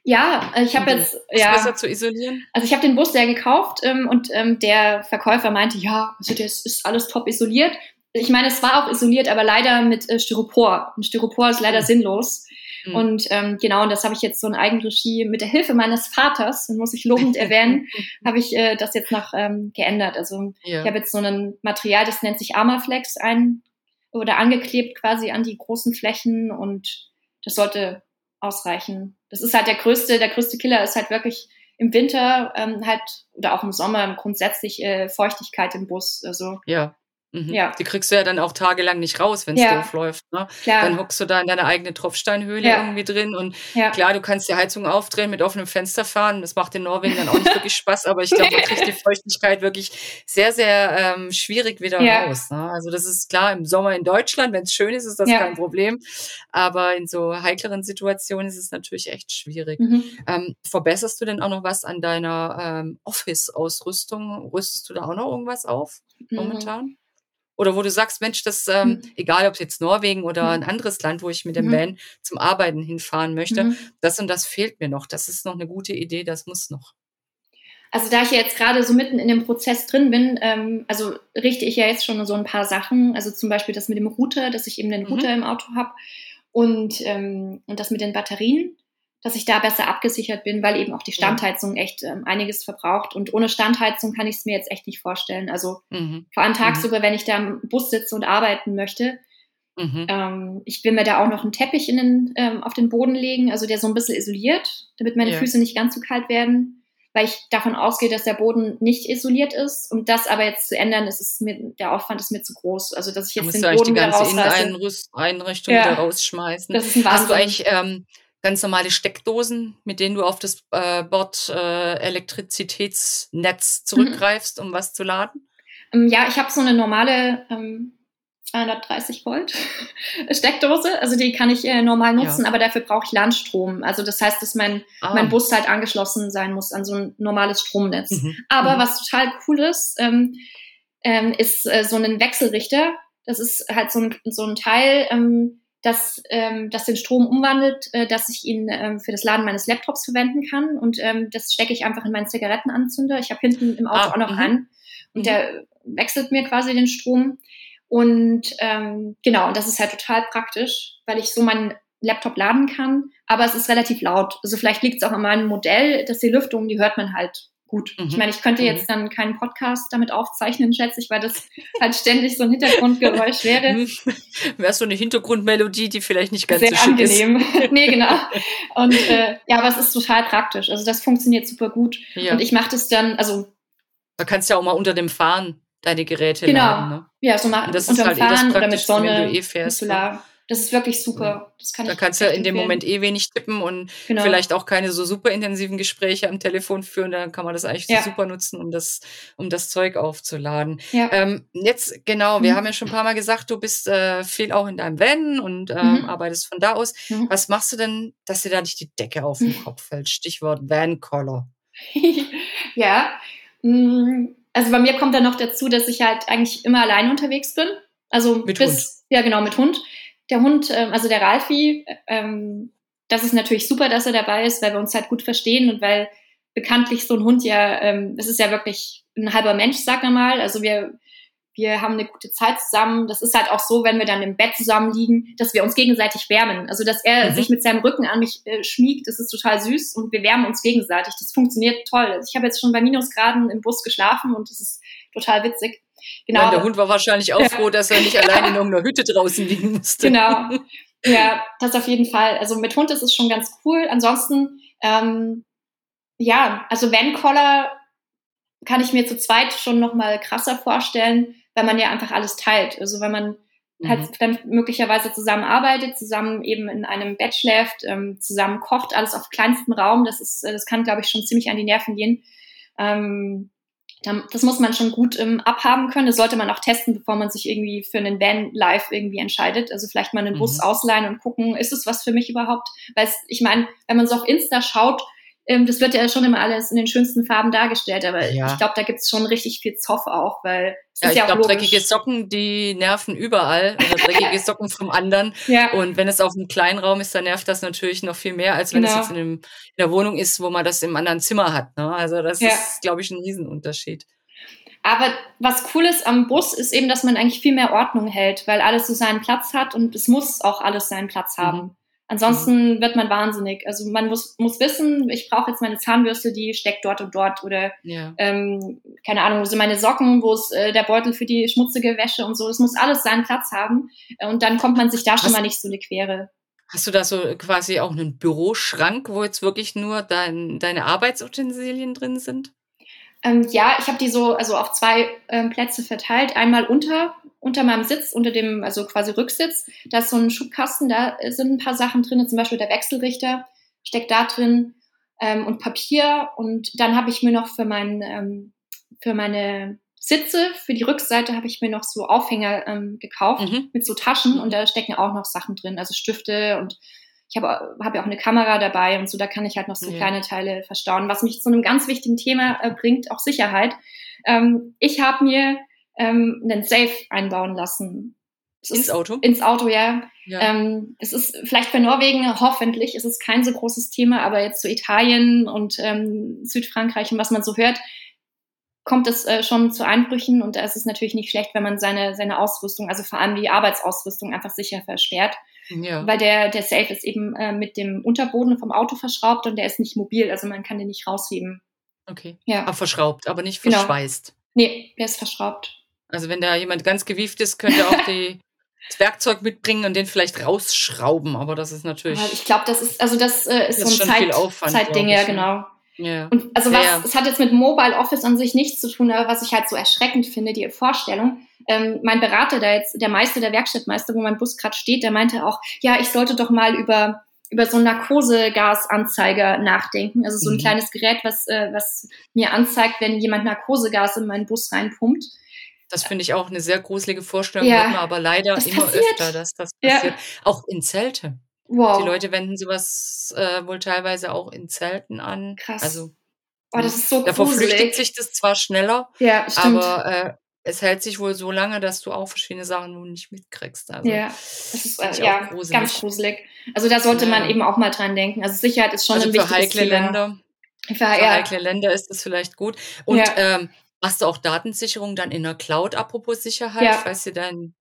Ja, ich habe jetzt ja besser zu isolieren. Also ich habe den Bus ja gekauft ähm, und ähm, der Verkäufer meinte, ja, also das ist alles top isoliert. Ich meine, es war auch isoliert, aber leider mit äh, Styropor. Und Styropor ist leider mhm. sinnlos. Mhm. Und ähm, genau, und das habe ich jetzt so in Eigenregie mit der Hilfe meines Vaters, muss ich lobend erwähnen, habe ich äh, das jetzt noch ähm, geändert. Also ja. ich habe jetzt so ein Material, das nennt sich Armaflex ein oder angeklebt quasi an die großen Flächen und das sollte ausreichen. Das ist halt der größte, der größte Killer ist halt wirklich im Winter ähm, halt oder auch im Sommer grundsätzlich äh, Feuchtigkeit im Bus. Also ja. Mhm. Ja. Die kriegst du ja dann auch tagelang nicht raus, wenn es ja. doof läuft. Ne? Klar. Dann hockst du da in deiner eigenen Tropfsteinhöhle ja. irgendwie drin. Und ja. klar, du kannst die Heizung aufdrehen, mit offenem Fenster fahren. Das macht in Norwegen dann auch nicht wirklich Spaß, aber ich glaube, man kriegt die Feuchtigkeit wirklich sehr, sehr ähm, schwierig wieder raus. Ne? Also das ist klar, im Sommer in Deutschland, wenn es schön ist, ist das kein Problem. Aber in so heikleren Situationen ist es natürlich echt schwierig. Mhm. Ähm, verbesserst du denn auch noch was an deiner ähm, Office-Ausrüstung? Rüstest du da auch noch irgendwas auf mhm. momentan? Mhm. Oder wo du sagst, Mensch, das, ähm, mhm. egal ob es jetzt Norwegen oder mhm. ein anderes Land, wo ich mit dem mhm. Van zum Arbeiten hinfahren möchte, mhm. das und das fehlt mir noch. Das ist noch eine gute Idee, das muss noch. Also da ich ja jetzt gerade so mitten in dem Prozess drin bin, ähm, also richte ich ja jetzt schon so ein paar Sachen, also zum Beispiel das mit dem Router, dass ich eben den Router im Auto habe und, ähm, und das mit den Batterien dass ich da besser abgesichert bin, weil eben auch die Standheizung echt ähm, einiges verbraucht. Und ohne Standheizung kann ich es mir jetzt echt nicht vorstellen. Also mhm. vor allem tagsüber, mhm. wenn ich da im Bus sitze und arbeiten möchte. Mhm. Ähm, ich will mir da auch noch einen Teppich in den, ähm, auf den Boden legen, also der so ein bisschen isoliert, damit meine ja. Füße nicht ganz so kalt werden, weil ich davon ausgehe, dass der Boden nicht isoliert ist. Um das aber jetzt zu ändern, ist es mir, der Aufwand ist mir zu groß. Also dass ich jetzt den Boden die ganze Inneneinrichtung ja. wieder rausschmeißen. Das ist ein Wahnsinn. Hast du eigentlich ähm, ganz normale Steckdosen, mit denen du auf das äh, Bord äh, Elektrizitätsnetz mhm. zurückgreifst, mhm. um was zu laden? Ähm, ja, ich habe so eine normale ähm, 230 Volt Steckdose, also die kann ich äh, normal nutzen, ja. aber dafür brauche ich Landstrom. Also das heißt, dass mein, ah. mein Bus halt angeschlossen sein muss an so ein normales Stromnetz. Mhm. Aber mhm. was total cool ist, ähm, ähm, ist äh, so ein Wechselrichter. Das ist halt so ein, so ein Teil, ähm, das, ähm, das den Strom umwandelt, äh, dass ich ihn ähm, für das Laden meines Laptops verwenden kann. Und ähm, das stecke ich einfach in meinen Zigarettenanzünder. Ich habe hinten im Auto ah, auch noch mhm. einen. Und mhm. der wechselt mir quasi den Strom. Und ähm, genau, und das ist halt total praktisch, weil ich so meinen Laptop laden kann. Aber es ist relativ laut. Also vielleicht liegt es auch an meinem Modell, dass die Lüftung, die hört man halt gut. Mhm. Ich meine, ich könnte jetzt mhm. dann keinen Podcast damit aufzeichnen, schätze ich, weil das halt ständig so ein Hintergrundgeräusch wäre. Mhm. Wäre so eine Hintergrundmelodie, die vielleicht nicht ganz Sehr so angenehm. ist. nee, genau. Und äh, ja, aber es ist total praktisch. Also das funktioniert super gut. Ja. Und ich mache das dann, also. Da kannst du ja auch mal unter dem Fahren deine Geräte genau. laden. Genau. Ne? Ja, so machen das unter dem halt Fahren oder mit Sonne, wenn du eh fährst. Mit Solar. Das ist wirklich super. Das kann da kannst du ja in dem Moment eh wenig tippen und genau. vielleicht auch keine so super intensiven Gespräche am Telefon führen. Dann kann man das eigentlich ja. so super nutzen, um das, um das Zeug aufzuladen. Ja. Ähm, jetzt, genau, wir mhm. haben ja schon ein paar Mal gesagt, du bist äh, viel auch in deinem Van und ähm, mhm. arbeitest von da aus. Mhm. Was machst du denn, dass dir da nicht die Decke auf den Kopf fällt? Stichwort Van Color. ja. Mm, also bei mir kommt dann noch dazu, dass ich halt eigentlich immer allein unterwegs bin. Also mit bis, Hund. ja genau, mit Hund der Hund, ähm, also der Ralfi, ähm, das ist natürlich super, dass er dabei ist, weil wir uns halt gut verstehen und weil bekanntlich so ein Hund ja, ähm, es ist ja wirklich ein halber Mensch, sag mal. Also wir, wir haben eine gute Zeit zusammen. Das ist halt auch so, wenn wir dann im Bett zusammen liegen, dass wir uns gegenseitig wärmen. Also dass er mhm. sich mit seinem Rücken an mich äh, schmiegt, das ist total süß und wir wärmen uns gegenseitig. Das funktioniert toll. Also ich habe jetzt schon bei Minusgraden im Bus geschlafen und das ist total witzig. Genau. Ja, der Hund war wahrscheinlich auch froh, dass er nicht allein in irgendeiner Hütte draußen liegen musste. Genau. Ja, das auf jeden Fall. Also mit Hund ist es schon ganz cool. Ansonsten, ähm, ja, also Van Collar kann ich mir zu zweit schon noch mal krasser vorstellen, weil man ja einfach alles teilt. Also wenn man mhm. halt dann möglicherweise zusammenarbeitet, zusammen eben in einem Bett schläft, ähm, zusammen kocht, alles auf kleinstem Raum. Das ist, das kann, glaube ich, schon ziemlich an die Nerven gehen. Ähm, das muss man schon gut ähm, abhaben können. Das sollte man auch testen, bevor man sich irgendwie für einen Van live irgendwie entscheidet. Also vielleicht mal einen Bus mhm. ausleihen und gucken, ist es was für mich überhaupt? Weil ich meine, wenn man so auf Insta schaut, ähm, das wird ja schon immer alles in den schönsten Farben dargestellt, aber Ja. ich glaube, da gibt's schon richtig viel Zoff auch, weil es Ja, ich ja glaube, dreckige Socken, die nerven überall. Oder dreckige Socken vom anderen. Ja, Und wenn es auf einem kleinen Raum ist, dann nervt das natürlich noch viel mehr, als wenn es Genau. jetzt in, einem, in der Wohnung ist, wo man das im anderen Zimmer hat. Ne? Also das Ja. ist, glaube ich, ein Riesenunterschied. aber was cool ist am Bus, ist eben, dass man eigentlich viel mehr Ordnung hält, weil alles so seinen Platz hat und es muss auch alles seinen Platz haben. Mhm. Ansonsten wird man wahnsinnig. Also man muss, muss wissen, ich brauche jetzt meine Zahnbürste, die steckt dort und dort oder Ja. ähm, keine Ahnung, wo sind meine Socken, wo ist äh, der Beutel für die schmutzige Wäsche und so. Es muss alles seinen Platz haben äh, und dann kommt man sich da schon Was- mal nicht so eine Quere. Hast du da so quasi auch einen Büroschrank, wo jetzt wirklich nur dein, deine Arbeitsutensilien drin sind? Ähm, ja, ich habe die so also auf zwei ähm, Plätze verteilt. Einmal unter unter meinem Sitz, unter dem also quasi Rücksitz. Da ist so ein Schubkasten, da sind ein paar Sachen drin, zum Beispiel der Wechselrichter steckt da drin ähm, und Papier. Und dann habe ich mir noch für mein ähm, für meine Sitze, für die Rückseite habe ich mir noch so Aufhänger ähm, gekauft Mhm. mit so Taschen und da stecken auch noch Sachen drin, also Stifte und ich habe hab ja auch eine Kamera dabei und so, da kann ich halt noch so Ja. kleine Teile verstauen. Was mich zu einem ganz wichtigen Thema äh, bringt, auch Sicherheit. Ähm, ich habe mir ähm, einen Safe einbauen lassen. Es Ins ist- Auto? Ins Auto, ja. Ja. Ähm, es ist vielleicht für Norwegen, hoffentlich ist es kein so großes Thema, aber jetzt so Italien und ähm, Südfrankreich und was man so hört, kommt es äh, schon zu Einbrüchen und da ist es natürlich nicht schlecht, wenn man seine, seine Ausrüstung, also vor allem die Arbeitsausrüstung einfach sicher versperrt, ja. weil der, der Safe ist eben äh, mit dem Unterboden vom Auto verschraubt und der ist nicht mobil, also man kann den nicht rausheben. Okay. Ja. Aber verschraubt, aber nicht Genau. verschweißt. Nee, der ist verschraubt. Also wenn da jemand ganz gewieft ist, könnte auch die, das Werkzeug mitbringen und den vielleicht rausschrauben. Aber das ist natürlich. Aber ich glaube, das ist, also das äh, ist ist so ein Zeit, Aufwand, Zeitding, ja, ne? genau. Ja. Und also Ja, was, ja. es hat jetzt mit Mobile Office an sich nichts zu tun, aber was ich halt so erschreckend finde, die Vorstellung. Ähm, mein Berater, der jetzt, der Meister, der Werkstattmeister, wo mein Bus gerade steht, der meinte auch, ja, ich sollte doch mal über über so einen Narkosegasanzeiger nachdenken. Also so ein Mhm. kleines Gerät, was, äh, was mir anzeigt, wenn jemand Narkosegas in meinen Bus reinpumpt. Das finde ich auch eine sehr gruselige Vorstellung, Ja. man aber leider Das immer passiert. öfter, dass das Ja. passiert. Auch in Zelte. Wow. Die Leute wenden sowas äh, wohl teilweise auch in Zelten an. Krass. Also oh, das ist so davor flüchtet gruselig. sich das zwar schneller, Ja, aber äh, es hält sich wohl so lange, dass du auch verschiedene Sachen nun nicht mitkriegst. Also, ja, das ist äh, ja, gruselig. ganz gruselig. Also da sollte Ja, man ja. eben auch mal dran denken. Also Sicherheit ist schon also ein für wichtiges heikle Thema. Länder, Für, ja, heikle Länder ist das vielleicht gut. Und Ja. ähm, hast du auch Datensicherung dann in der Cloud, apropos Sicherheit, Ja. falls dir dein,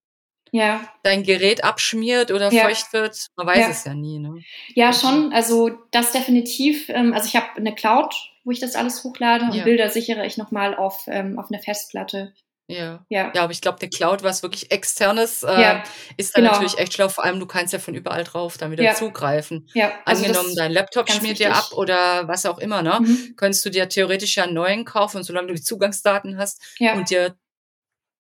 ja, dein Gerät abschmiert oder Ja. feucht wird? Man weiß Ja. es ja nie. Ne? ja, schon. Also das definitiv. Ähm, also ich habe eine Cloud, wo ich das alles hochlade und. Bilder sichere ich nochmal auf, ähm, auf einer Festplatte. Ja. Ja, Ja, aber ich glaube, eine Cloud, was wirklich externes, äh, Ja, ist dann genau. natürlich echt schlau. Vor allem, du kannst ja von überall drauf dann wieder Ja. zugreifen. ja. Also Angenommen, dein Laptop schmiert dir ab oder was auch immer, ne? Mhm. Könntest du dir theoretisch ja einen neuen kaufen und solange du die Zugangsdaten hast und dir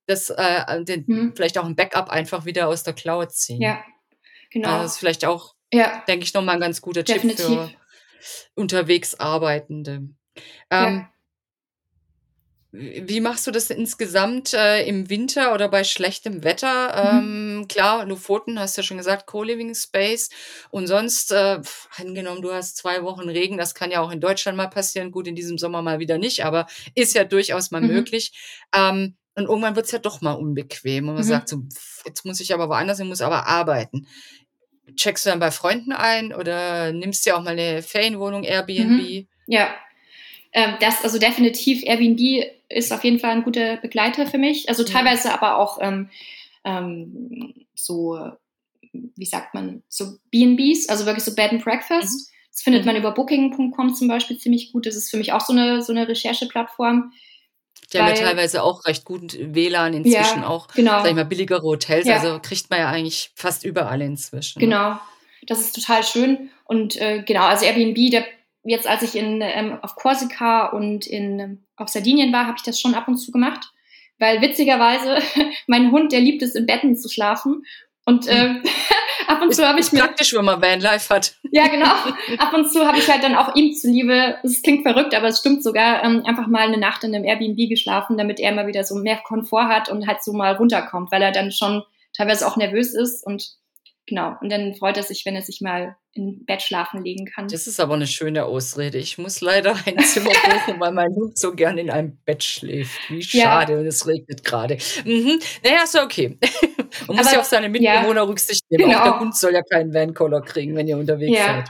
das, äh, den, Mhm. vielleicht auch ein Backup einfach wieder aus der Cloud ziehen. ja, genau. Also das ist vielleicht auch, ja, denke ich, nochmal ein ganz guter Tipp Definitiv. für unterwegs Arbeitende. Ja. Ähm, Wie machst du das insgesamt äh, im Winter oder bei schlechtem Wetter? Mhm. Ähm, klar, Lofoten, hast ja schon gesagt, Co-Living Space. Und sonst, äh, pf, angenommen, du hast zwei Wochen Regen, das kann ja auch in Deutschland mal passieren. Gut, in diesem Sommer mal wieder nicht, aber ist ja durchaus mal Mhm. möglich. Ähm, und irgendwann wird's ja doch mal unbequem. Und man Mhm. sagt so, pf, jetzt muss ich aber woanders, ich muss aber arbeiten. Checkst du dann bei Freunden ein oder nimmst dir auch mal eine Ferienwohnung, Airbnb? ja. Ähm, das, also definitiv Airbnb ist auf jeden Fall ein guter Begleiter für mich. Also Ja. teilweise aber auch ähm, ähm, so, wie sagt man, so B&Bs, also wirklich so Bed and Breakfast. Das findet Mhm. man über Booking.com zum Beispiel ziemlich gut. Das ist für mich auch so eine, so eine Rechercheplattform. Die haben ja teilweise auch recht gut WLAN inzwischen auch. Genau. Sag ich mal, billigere Hotels, Ja. also kriegt man ja eigentlich fast überall inzwischen. ne? Genau, das ist total schön. Und äh, genau, also Airbnb, der, jetzt als ich in, ähm, auf Korsika und in, ähm, auf Sardinien war, habe ich das schon ab und zu gemacht. Weil witzigerweise, mein Hund, der liebt es, in Betten zu schlafen. Und ähm, ab und Ist, zu habe ich mir, praktisch, wenn man Vanlife hat. ja genau, ab und zu habe ich halt dann auch ihm zuliebe, es klingt verrückt, aber es stimmt sogar, ähm, einfach mal eine Nacht in einem Airbnb geschlafen, damit er mal wieder so mehr Komfort hat und halt so mal runterkommt, weil er dann schon teilweise auch nervös ist und genau. Und dann freut er sich, wenn er sich mal im Bett schlafen legen kann. Das ist aber eine schöne Ausrede. Ich muss leider ein Zimmer buchen, weil mein Hund so gern in einem Bett schläft. Wie schade, ja. und es regnet gerade. Mhm. Naja, ist okay. Man muss aber, ja auf seine Mitbewohner ja, Rücksicht nehmen. Genau. Auch der Hund soll ja keinen Van-Collar kriegen, wenn ihr unterwegs ja. seid.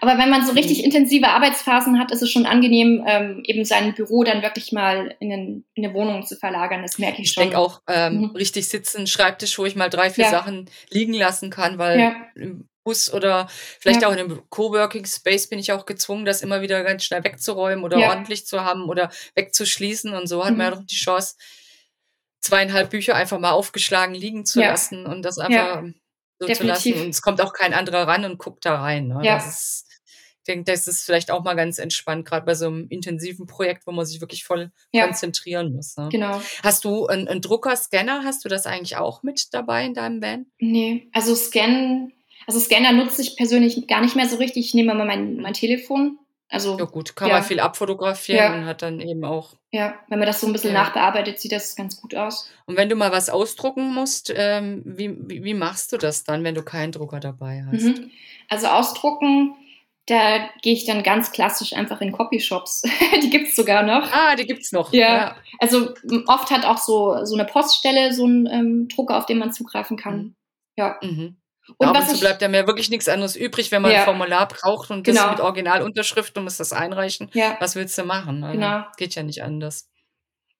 Aber wenn man so richtig mhm. intensive Arbeitsphasen hat, ist es schon angenehm, ähm, eben sein Büro dann wirklich mal in, den, in eine Wohnung zu verlagern. Das merke ich, ich schon. Ich denke auch, ähm, mhm. richtig sitzen, Schreibtisch, wo ich mal drei, vier ja. Sachen liegen lassen kann, weil ja. im Bus oder vielleicht ja. auch in einem Coworking Space bin ich auch gezwungen, das immer wieder ganz schnell wegzuräumen oder ordentlich zu haben oder wegzuschließen. Und so hat mhm. man ja doch die Chance, zweieinhalb Bücher einfach mal aufgeschlagen liegen zu lassen und das einfach so Definitiv. zu lassen. Und es kommt auch kein anderer ran und guckt da rein. Ne? Ja. Das ist, ich denke, das ist vielleicht auch mal ganz entspannt, gerade bei so einem intensiven Projekt, wo man sich wirklich voll ja. konzentrieren muss. Ne? Genau. Hast du einen, einen Drucker, Scanner? Hast du das eigentlich auch mit dabei in deinem Van? Nee, also Scannen, also Scanner nutze ich persönlich gar nicht mehr so richtig. Ich nehme mal mein, mein Telefon also, ja gut, kann ja. man viel abfotografieren ja. und hat dann eben auch. Ja, wenn man das so ein bisschen ja. nachbearbeitet, sieht das ganz gut aus. Und wenn du mal was ausdrucken musst, ähm, wie, wie, wie, machst du das dann, wenn du keinen Drucker dabei hast? Mhm. Also ausdrucken, da gehe ich dann ganz klassisch einfach in Copyshops. die gibt es sogar noch. Ah, die gibt es noch. Ja. ja. Also oft hat auch so, so eine Poststelle so einen ähm, Drucker, auf den man zugreifen kann. Mhm. Ja. Mhm. Und Ab was und bleibt ja mir wirklich nichts anderes übrig, wenn man ja. ein Formular braucht und genau. das mit Originalunterschrift und muss das einreichen. Ja. Was willst du machen? Also genau. Geht ja nicht anders.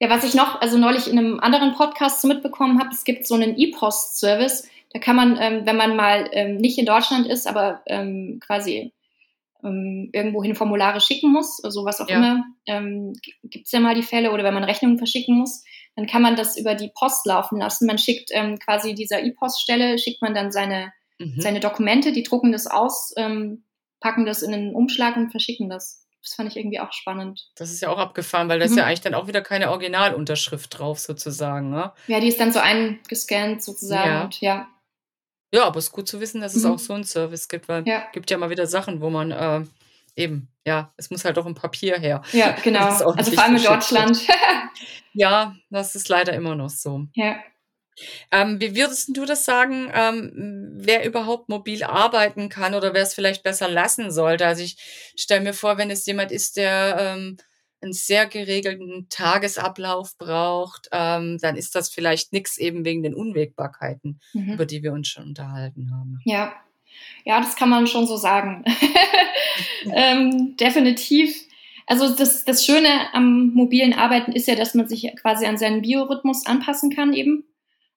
Ja, was ich noch, also neulich in einem anderen Podcast so mitbekommen habe, es gibt so einen E-Post-Service. Da kann man, ähm, wenn man mal ähm, nicht in Deutschland ist, aber ähm, quasi ähm, irgendwohin Formulare schicken muss, also was auch ja. immer, ähm, gibt es ja mal die Fälle, oder wenn man Rechnungen verschicken muss, dann kann man das über die Post laufen lassen. Man schickt ähm, quasi dieser E-Post-Stelle, schickt man dann seine mhm. seine Dokumente, die drucken das aus, ähm, packen das in einen Umschlag und verschicken das. Das fand ich irgendwie auch spannend. Das ist ja auch abgefahren, weil da ist mhm. ja eigentlich dann auch wieder keine Originalunterschrift drauf, sozusagen. Ne? Ja, die ist dann so eingescannt, sozusagen. Ja. Und, ja. ja, aber es ist gut zu wissen, dass es mhm. auch so einen Service gibt, weil ja. gibt ja mal wieder Sachen, wo man äh, eben, ja, es muss halt auch im Papier her. Ja, genau. Also vor allem in Deutschland. ja, das ist leider immer noch so. Ja. Ähm, wie würdest du das sagen, ähm, wer überhaupt mobil arbeiten kann oder wer es vielleicht besser lassen sollte? Also ich stelle mir vor, wenn es jemand ist, der ähm, einen sehr geregelten Tagesablauf braucht, ähm, dann ist das vielleicht nichts eben wegen den Unwägbarkeiten, mhm. über die wir uns schon unterhalten haben. Ja, ja, das kann man schon so sagen. ähm, definitiv. Also das, das Schöne am mobilen Arbeiten ist ja, dass man sich quasi an seinen Biorhythmus anpassen kann eben.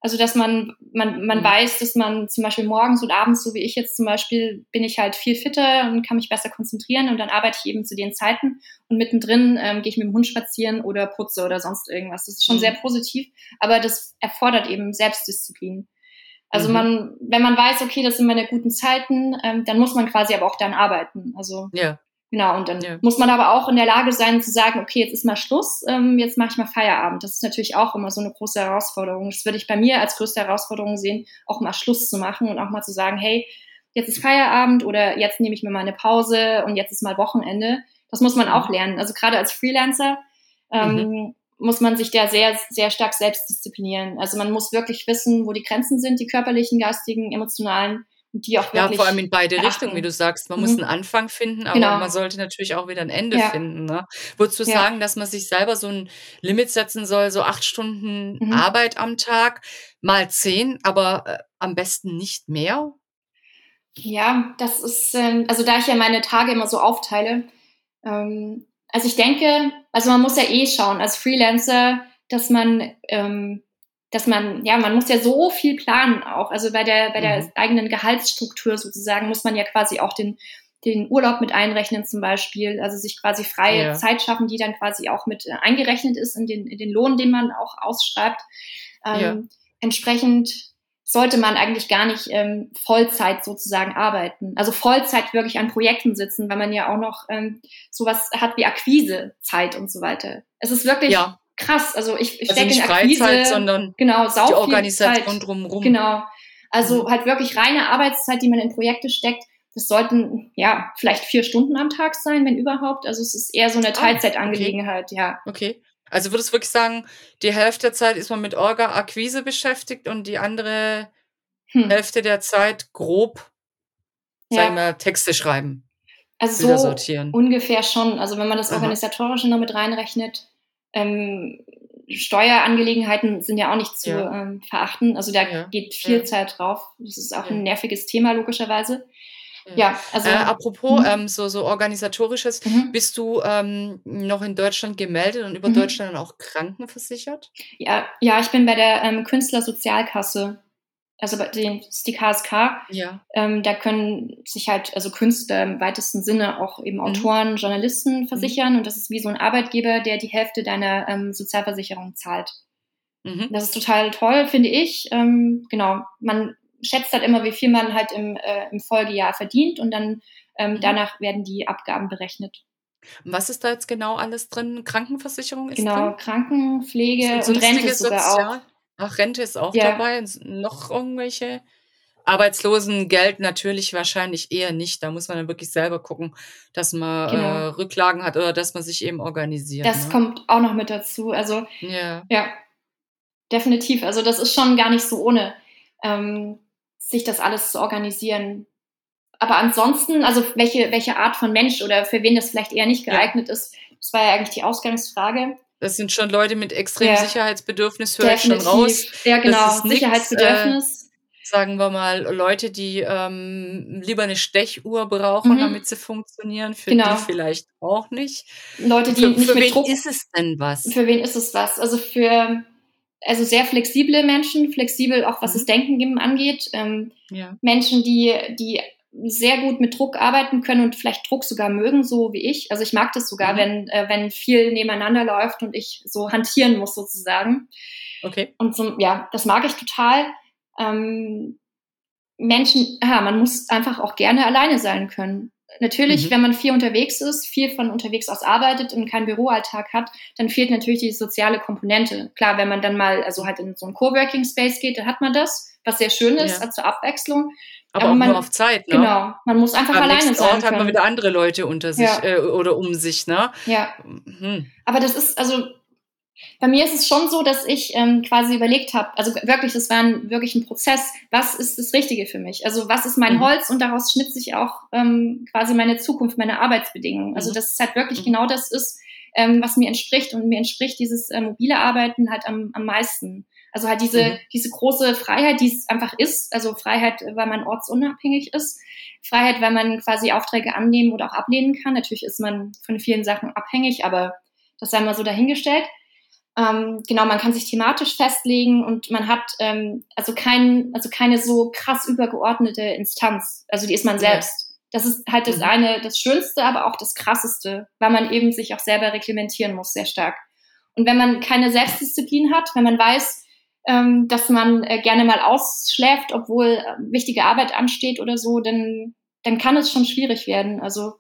Also dass man, man, man mhm. weiß, dass man zum Beispiel morgens und abends, so wie ich jetzt zum Beispiel, bin ich halt viel fitter und kann mich besser konzentrieren und dann arbeite ich eben zu den Zeiten und mittendrin ähm, gehe ich mit dem Hund spazieren oder putze oder sonst irgendwas. Das ist schon mhm. sehr positiv, aber das erfordert eben Selbstdisziplin. Also mhm. man, wenn man weiß, okay, das sind meine guten Zeiten, ähm, dann muss man quasi aber auch dann arbeiten. Also ja. Genau, und dann ja. muss man aber auch in der Lage sein zu sagen, okay, jetzt ist mal Schluss, ähm, jetzt mache ich mal Feierabend. Das ist natürlich auch immer so eine große Herausforderung. Das würde ich bei mir als größte Herausforderung sehen, auch mal Schluss zu machen und auch mal zu sagen, hey, jetzt ist Feierabend oder jetzt nehme ich mir mal eine Pause und jetzt ist mal Wochenende. Das muss man auch lernen. Also gerade als Freelancer ähm, mhm. muss man sich da sehr, sehr stark selbst disziplinieren. Also man muss wirklich wissen, wo die Grenzen sind, die körperlichen, geistigen, emotionalen die auch wirklich. Ja, vor allem in beide beachten. Richtungen, wie du sagst. Man mhm. muss einen Anfang finden, aber genau. man sollte natürlich auch wieder ein Ende ja. finden. Ne? Würdest du ja. sagen, dass man sich selber so ein Limit setzen soll, so acht Stunden mhm. Arbeit am Tag, mal zehn, aber äh, am besten nicht mehr? Ja, das ist, äh, also da ich ja meine Tage immer so aufteile, ähm, also ich denke, also man muss ja eh schauen als Freelancer, dass man ähm, dass man, ja, man muss ja so viel planen auch. Also bei der, bei der mhm. eigenen Gehaltsstruktur sozusagen muss man ja quasi auch den, den Urlaub mit einrechnen zum Beispiel, also sich quasi freie ja. Zeit schaffen, die dann quasi auch mit äh, eingerechnet ist in den, in den Lohn, den man auch ausschreibt. Ähm, ja. Entsprechend sollte man eigentlich gar nicht ähm, Vollzeit sozusagen arbeiten. Also Vollzeit wirklich an Projekten sitzen, weil man ja auch noch ähm, sowas hat wie Akquisezeit und so weiter. Es ist wirklich ja krass. Also ich, ich also stecke in Akquise, Freizeit, sondern genau, sau die Organisation Zeit. drumherum. Genau. Also mhm. halt wirklich reine Arbeitszeit, die man in Projekte steckt. Das sollten ja vielleicht vier Stunden am Tag sein, wenn überhaupt. Also es ist eher so eine ah, Teilzeitangelegenheit, okay. ja. Okay. Also würdest du wirklich sagen, die Hälfte der Zeit ist man mit Orga Akquise beschäftigt und die andere hm. Hälfte der Zeit grob, ja. sagen wir, Texte schreiben. Also so sortieren. ungefähr schon. Also wenn man das Organisatorische noch mit reinrechnet, ähm, Steuerangelegenheiten sind ja auch nicht zu ja. ähm, verachten. Also da ja. geht viel ja. Zeit drauf. Das ist auch ein nerviges Thema, logischerweise. Ja, also. Äh, apropos mhm. ähm, so, so organisatorisches, mhm. bist du ähm, noch in Deutschland gemeldet und über mhm. Deutschland auch krankenversichert? Ja, ja, ich bin bei der ähm, Künstlersozialkasse also das ist die KSK, ja. ähm, da können sich halt, also Künstler im weitesten Sinne auch eben mhm. Autoren, mhm. Journalisten versichern und das ist wie so ein Arbeitgeber, der die Hälfte deiner ähm, Sozialversicherung zahlt. Mhm. Das ist total toll, finde ich. Ähm, genau, man schätzt halt immer, wie viel man halt im, äh, im Folgejahr verdient und dann ähm, mhm. danach werden die Abgaben berechnet. Was ist da jetzt genau alles drin? Krankenversicherung ist genau, drin? Genau, Krankenpflege und Rente sogar Sozial auch. Ach, Rente ist auch ja. dabei. Noch irgendwelche? Arbeitslosengeld natürlich wahrscheinlich eher nicht. Da muss man dann wirklich selber gucken, dass man genau. äh, Rücklagen hat oder dass man sich eben organisiert. Das ne? kommt auch noch mit dazu. Also ja. ja, definitiv. Also das ist schon gar nicht so ohne, ähm, sich das alles zu organisieren. Aber ansonsten, also welche, welche Art von Mensch oder für wen das vielleicht eher nicht geeignet ja. ist, das war ja eigentlich die Ausgangsfrage. Das sind schon Leute mit extremem ja. Sicherheitsbedürfnis, höre ich schon raus. Ja, genau, Sicherheitsbedürfnis. Äh, sagen wir mal, Leute, die ähm, lieber eine Stechuhr brauchen, mhm. damit sie funktionieren, für genau. die vielleicht auch nicht. Leute, die für, nicht für mit wen Druck, ist es denn was? Für wen ist es was? Also für also sehr flexible Menschen, flexibel auch was mhm. das Denken angeht. Ähm, ja. Menschen, die, die sehr gut mit Druck arbeiten können und vielleicht Druck sogar mögen, so wie ich. Also ich mag das sogar, mhm. wenn, äh, wenn viel nebeneinander läuft und ich so hantieren muss sozusagen. Okay. Und so, ja, das mag ich total. Ähm, Menschen, ja, man muss einfach auch gerne alleine sein können. Natürlich, mhm. wenn man viel unterwegs ist, viel von unterwegs aus arbeitet und keinen Büroalltag hat, dann fehlt natürlich die soziale Komponente. Klar, wenn man dann mal, also halt in so einen Coworking Space geht, dann hat man das, was sehr schön ist, ja. zur Abwechslung. Aber, aber auch man, nur auf Zeit, ne? Genau, man muss einfach Am alleine sein. Ort hat man wieder andere Leute unter sich ja. äh, oder um sich, ne? Ja. Hm. Aber das ist, also bei mir ist es schon so, dass ich ähm, quasi überlegt habe, also wirklich, das war ein, wirklich ein Prozess, was ist das Richtige für mich? Also was ist mein mhm. Holz und daraus schnitzt sich auch ähm, quasi meine Zukunft, meine Arbeitsbedingungen. Also mhm. dass es halt wirklich mhm. genau das ist, ähm, was mir entspricht und mir entspricht dieses äh, mobile Arbeiten halt am, am meisten. Also halt diese, mhm. diese große Freiheit, die es einfach ist, also Freiheit, weil man ortsunabhängig ist, Freiheit, weil man quasi Aufträge annehmen oder auch ablehnen kann. Natürlich ist man von vielen Sachen abhängig, aber das sei mal so dahingestellt. Ähm, genau, man kann sich thematisch festlegen und man hat ähm, also kein, also keine so krass übergeordnete Instanz. Also die ist man selbst. Das ist halt das mhm. eine, das Schönste, aber auch das Krasseste, weil man eben sich auch selber reglementieren muss, sehr stark. Und wenn man keine Selbstdisziplin hat, wenn man weiß, ähm, dass man äh, gerne mal ausschläft, obwohl äh, wichtige Arbeit ansteht oder so, dann, dann kann es schon schwierig werden. Also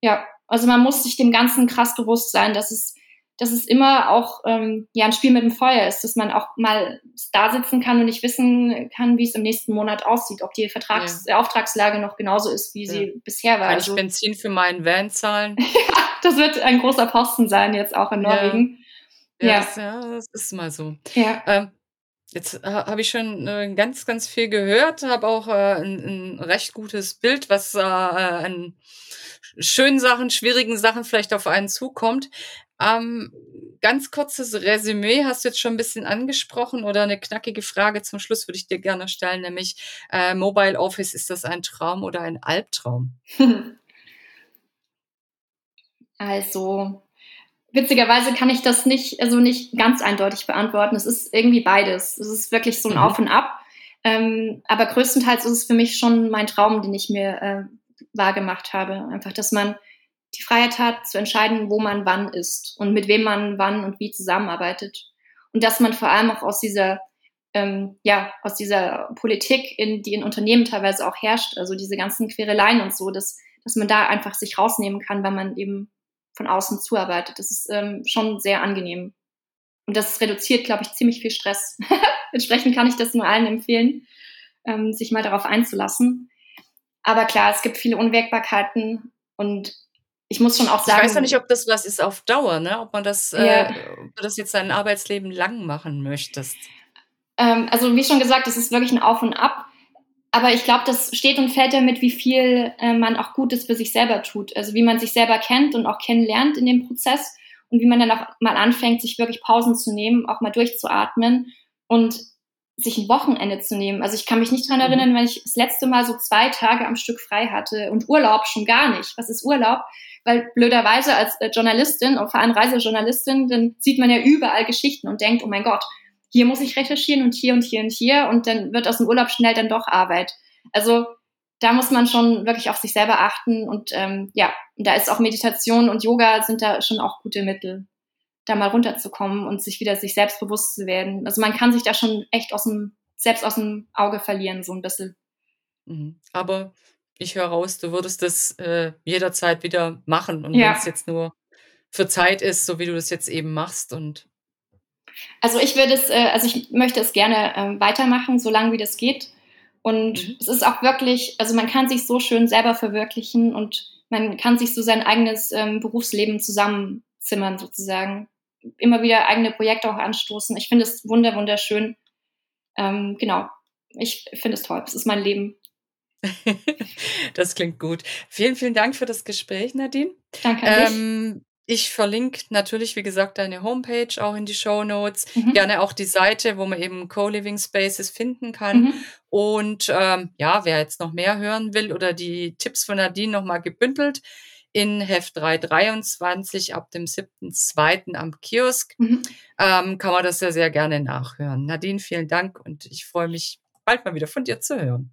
ja, also man muss sich dem Ganzen krass bewusst sein, dass es, dass es immer auch ähm, ja ein Spiel mit dem Feuer ist, dass man auch mal da sitzen kann und nicht wissen kann, wie es im nächsten Monat aussieht, ob die Vertrags ja. Auftragslage noch genauso ist, wie ja. sie bisher war. Kann also, ich Benzin für meinen Van zahlen? ja, das wird ein großer Posten sein jetzt auch in Norwegen. Ja, ja. Das, das ist mal so. Ja. Ähm, Jetzt äh, habe ich schon äh, ganz, ganz viel gehört, habe auch äh, ein, ein, recht gutes Bild, was äh, an schönen Sachen, schwierigen Sachen vielleicht auf einen zukommt. Ähm, ganz kurzes Resümee hast du jetzt schon ein bisschen angesprochen oder eine knackige Frage zum Schluss würde ich dir gerne stellen, nämlich äh, Mobile Office, ist das ein Traum oder ein Albtraum? Also, witzigerweise kann ich das nicht, also nicht ganz eindeutig beantworten. Es ist irgendwie beides. Es ist wirklich so ein mhm. Auf und Ab. Ähm, aber größtenteils ist es für mich schon mein Traum, den ich mir äh, wahrgemacht habe. Einfach, dass man die Freiheit hat, zu entscheiden, wo man wann ist und mit wem man wann und wie zusammenarbeitet. Und dass man vor allem auch aus dieser, ähm, ja, aus dieser Politik, in, die in Unternehmen teilweise auch herrscht, also diese ganzen Quereleien und so, dass, dass man da einfach sich rausnehmen kann, weil man eben von außen zuarbeitet. Das ist ähm, schon sehr angenehm. Und das reduziert, glaube ich, ziemlich viel Stress. Entsprechend kann ich das nur allen empfehlen, ähm, sich mal darauf einzulassen. Aber klar, es gibt viele Unwägbarkeiten und ich muss schon auch sagen. Ich weiß ja nicht, ob das was ist auf Dauer, ne? Ob man das, ja. äh, ob du das jetzt dein Arbeitsleben lang machen möchtest. Ähm, also wie schon gesagt, es ist wirklich ein Auf und Ab. aber ich glaube, das steht und fällt damit, wie viel äh, man auch Gutes für sich selber tut. Also wie man sich selber kennt und auch kennenlernt in dem Prozess und wie man dann auch mal anfängt, sich wirklich Pausen zu nehmen, auch mal durchzuatmen und sich ein Wochenende zu nehmen. Also ich kann mich nicht dran mhm. erinnern, wenn ich das letzte Mal so zwei Tage am Stück frei hatte und Urlaub schon gar nicht. Was ist Urlaub? Weil blöderweise als äh, Journalistin und vor allem Reisejournalistin, dann sieht man ja überall Geschichten und denkt, oh mein Gott, hier muss ich recherchieren und hier und hier und hier und dann wird aus dem Urlaub schnell dann doch Arbeit. Also da muss man schon wirklich auf sich selber achten und ähm, ja, da ist auch Meditation und Yoga sind da schon auch gute Mittel, da mal runterzukommen und sich wieder sich selbst bewusst zu werden. Also man kann sich da schon echt aus dem, selbst aus dem Auge verlieren, so ein bisschen. Mhm. Aber ich höre raus, du würdest das äh, jederzeit wieder machen und ja. wenn es jetzt nur für Zeit ist, so wie du das jetzt eben machst und also ich würde es, äh, also ich möchte es gerne ähm, weitermachen, solange wie das geht. Und mhm. es ist auch wirklich, also man kann sich so schön selber verwirklichen und man kann sich so sein eigenes ähm, Berufsleben zusammenzimmern sozusagen. Immer wieder eigene Projekte auch anstoßen. Ich finde es wunder, wunderschön. Ähm, genau. Ich finde es toll. Es ist mein Leben. das klingt gut. Vielen, vielen Dank für das Gespräch, Nadine. Danke. Ähm, ich verlinke natürlich, wie gesagt, deine Homepage auch in die Show Notes. Mhm. Gerne auch die Seite, wo man eben Co-Living Spaces finden kann. Mhm. Und ähm, ja, wer jetzt noch mehr hören will oder die Tipps von Nadine nochmal gebündelt in Heft 323 ab dem 7.2. am Kiosk, mhm. ähm, kann man das ja sehr gerne nachhören. Nadine, vielen Dank und ich freue mich, bald mal wieder von dir zu hören.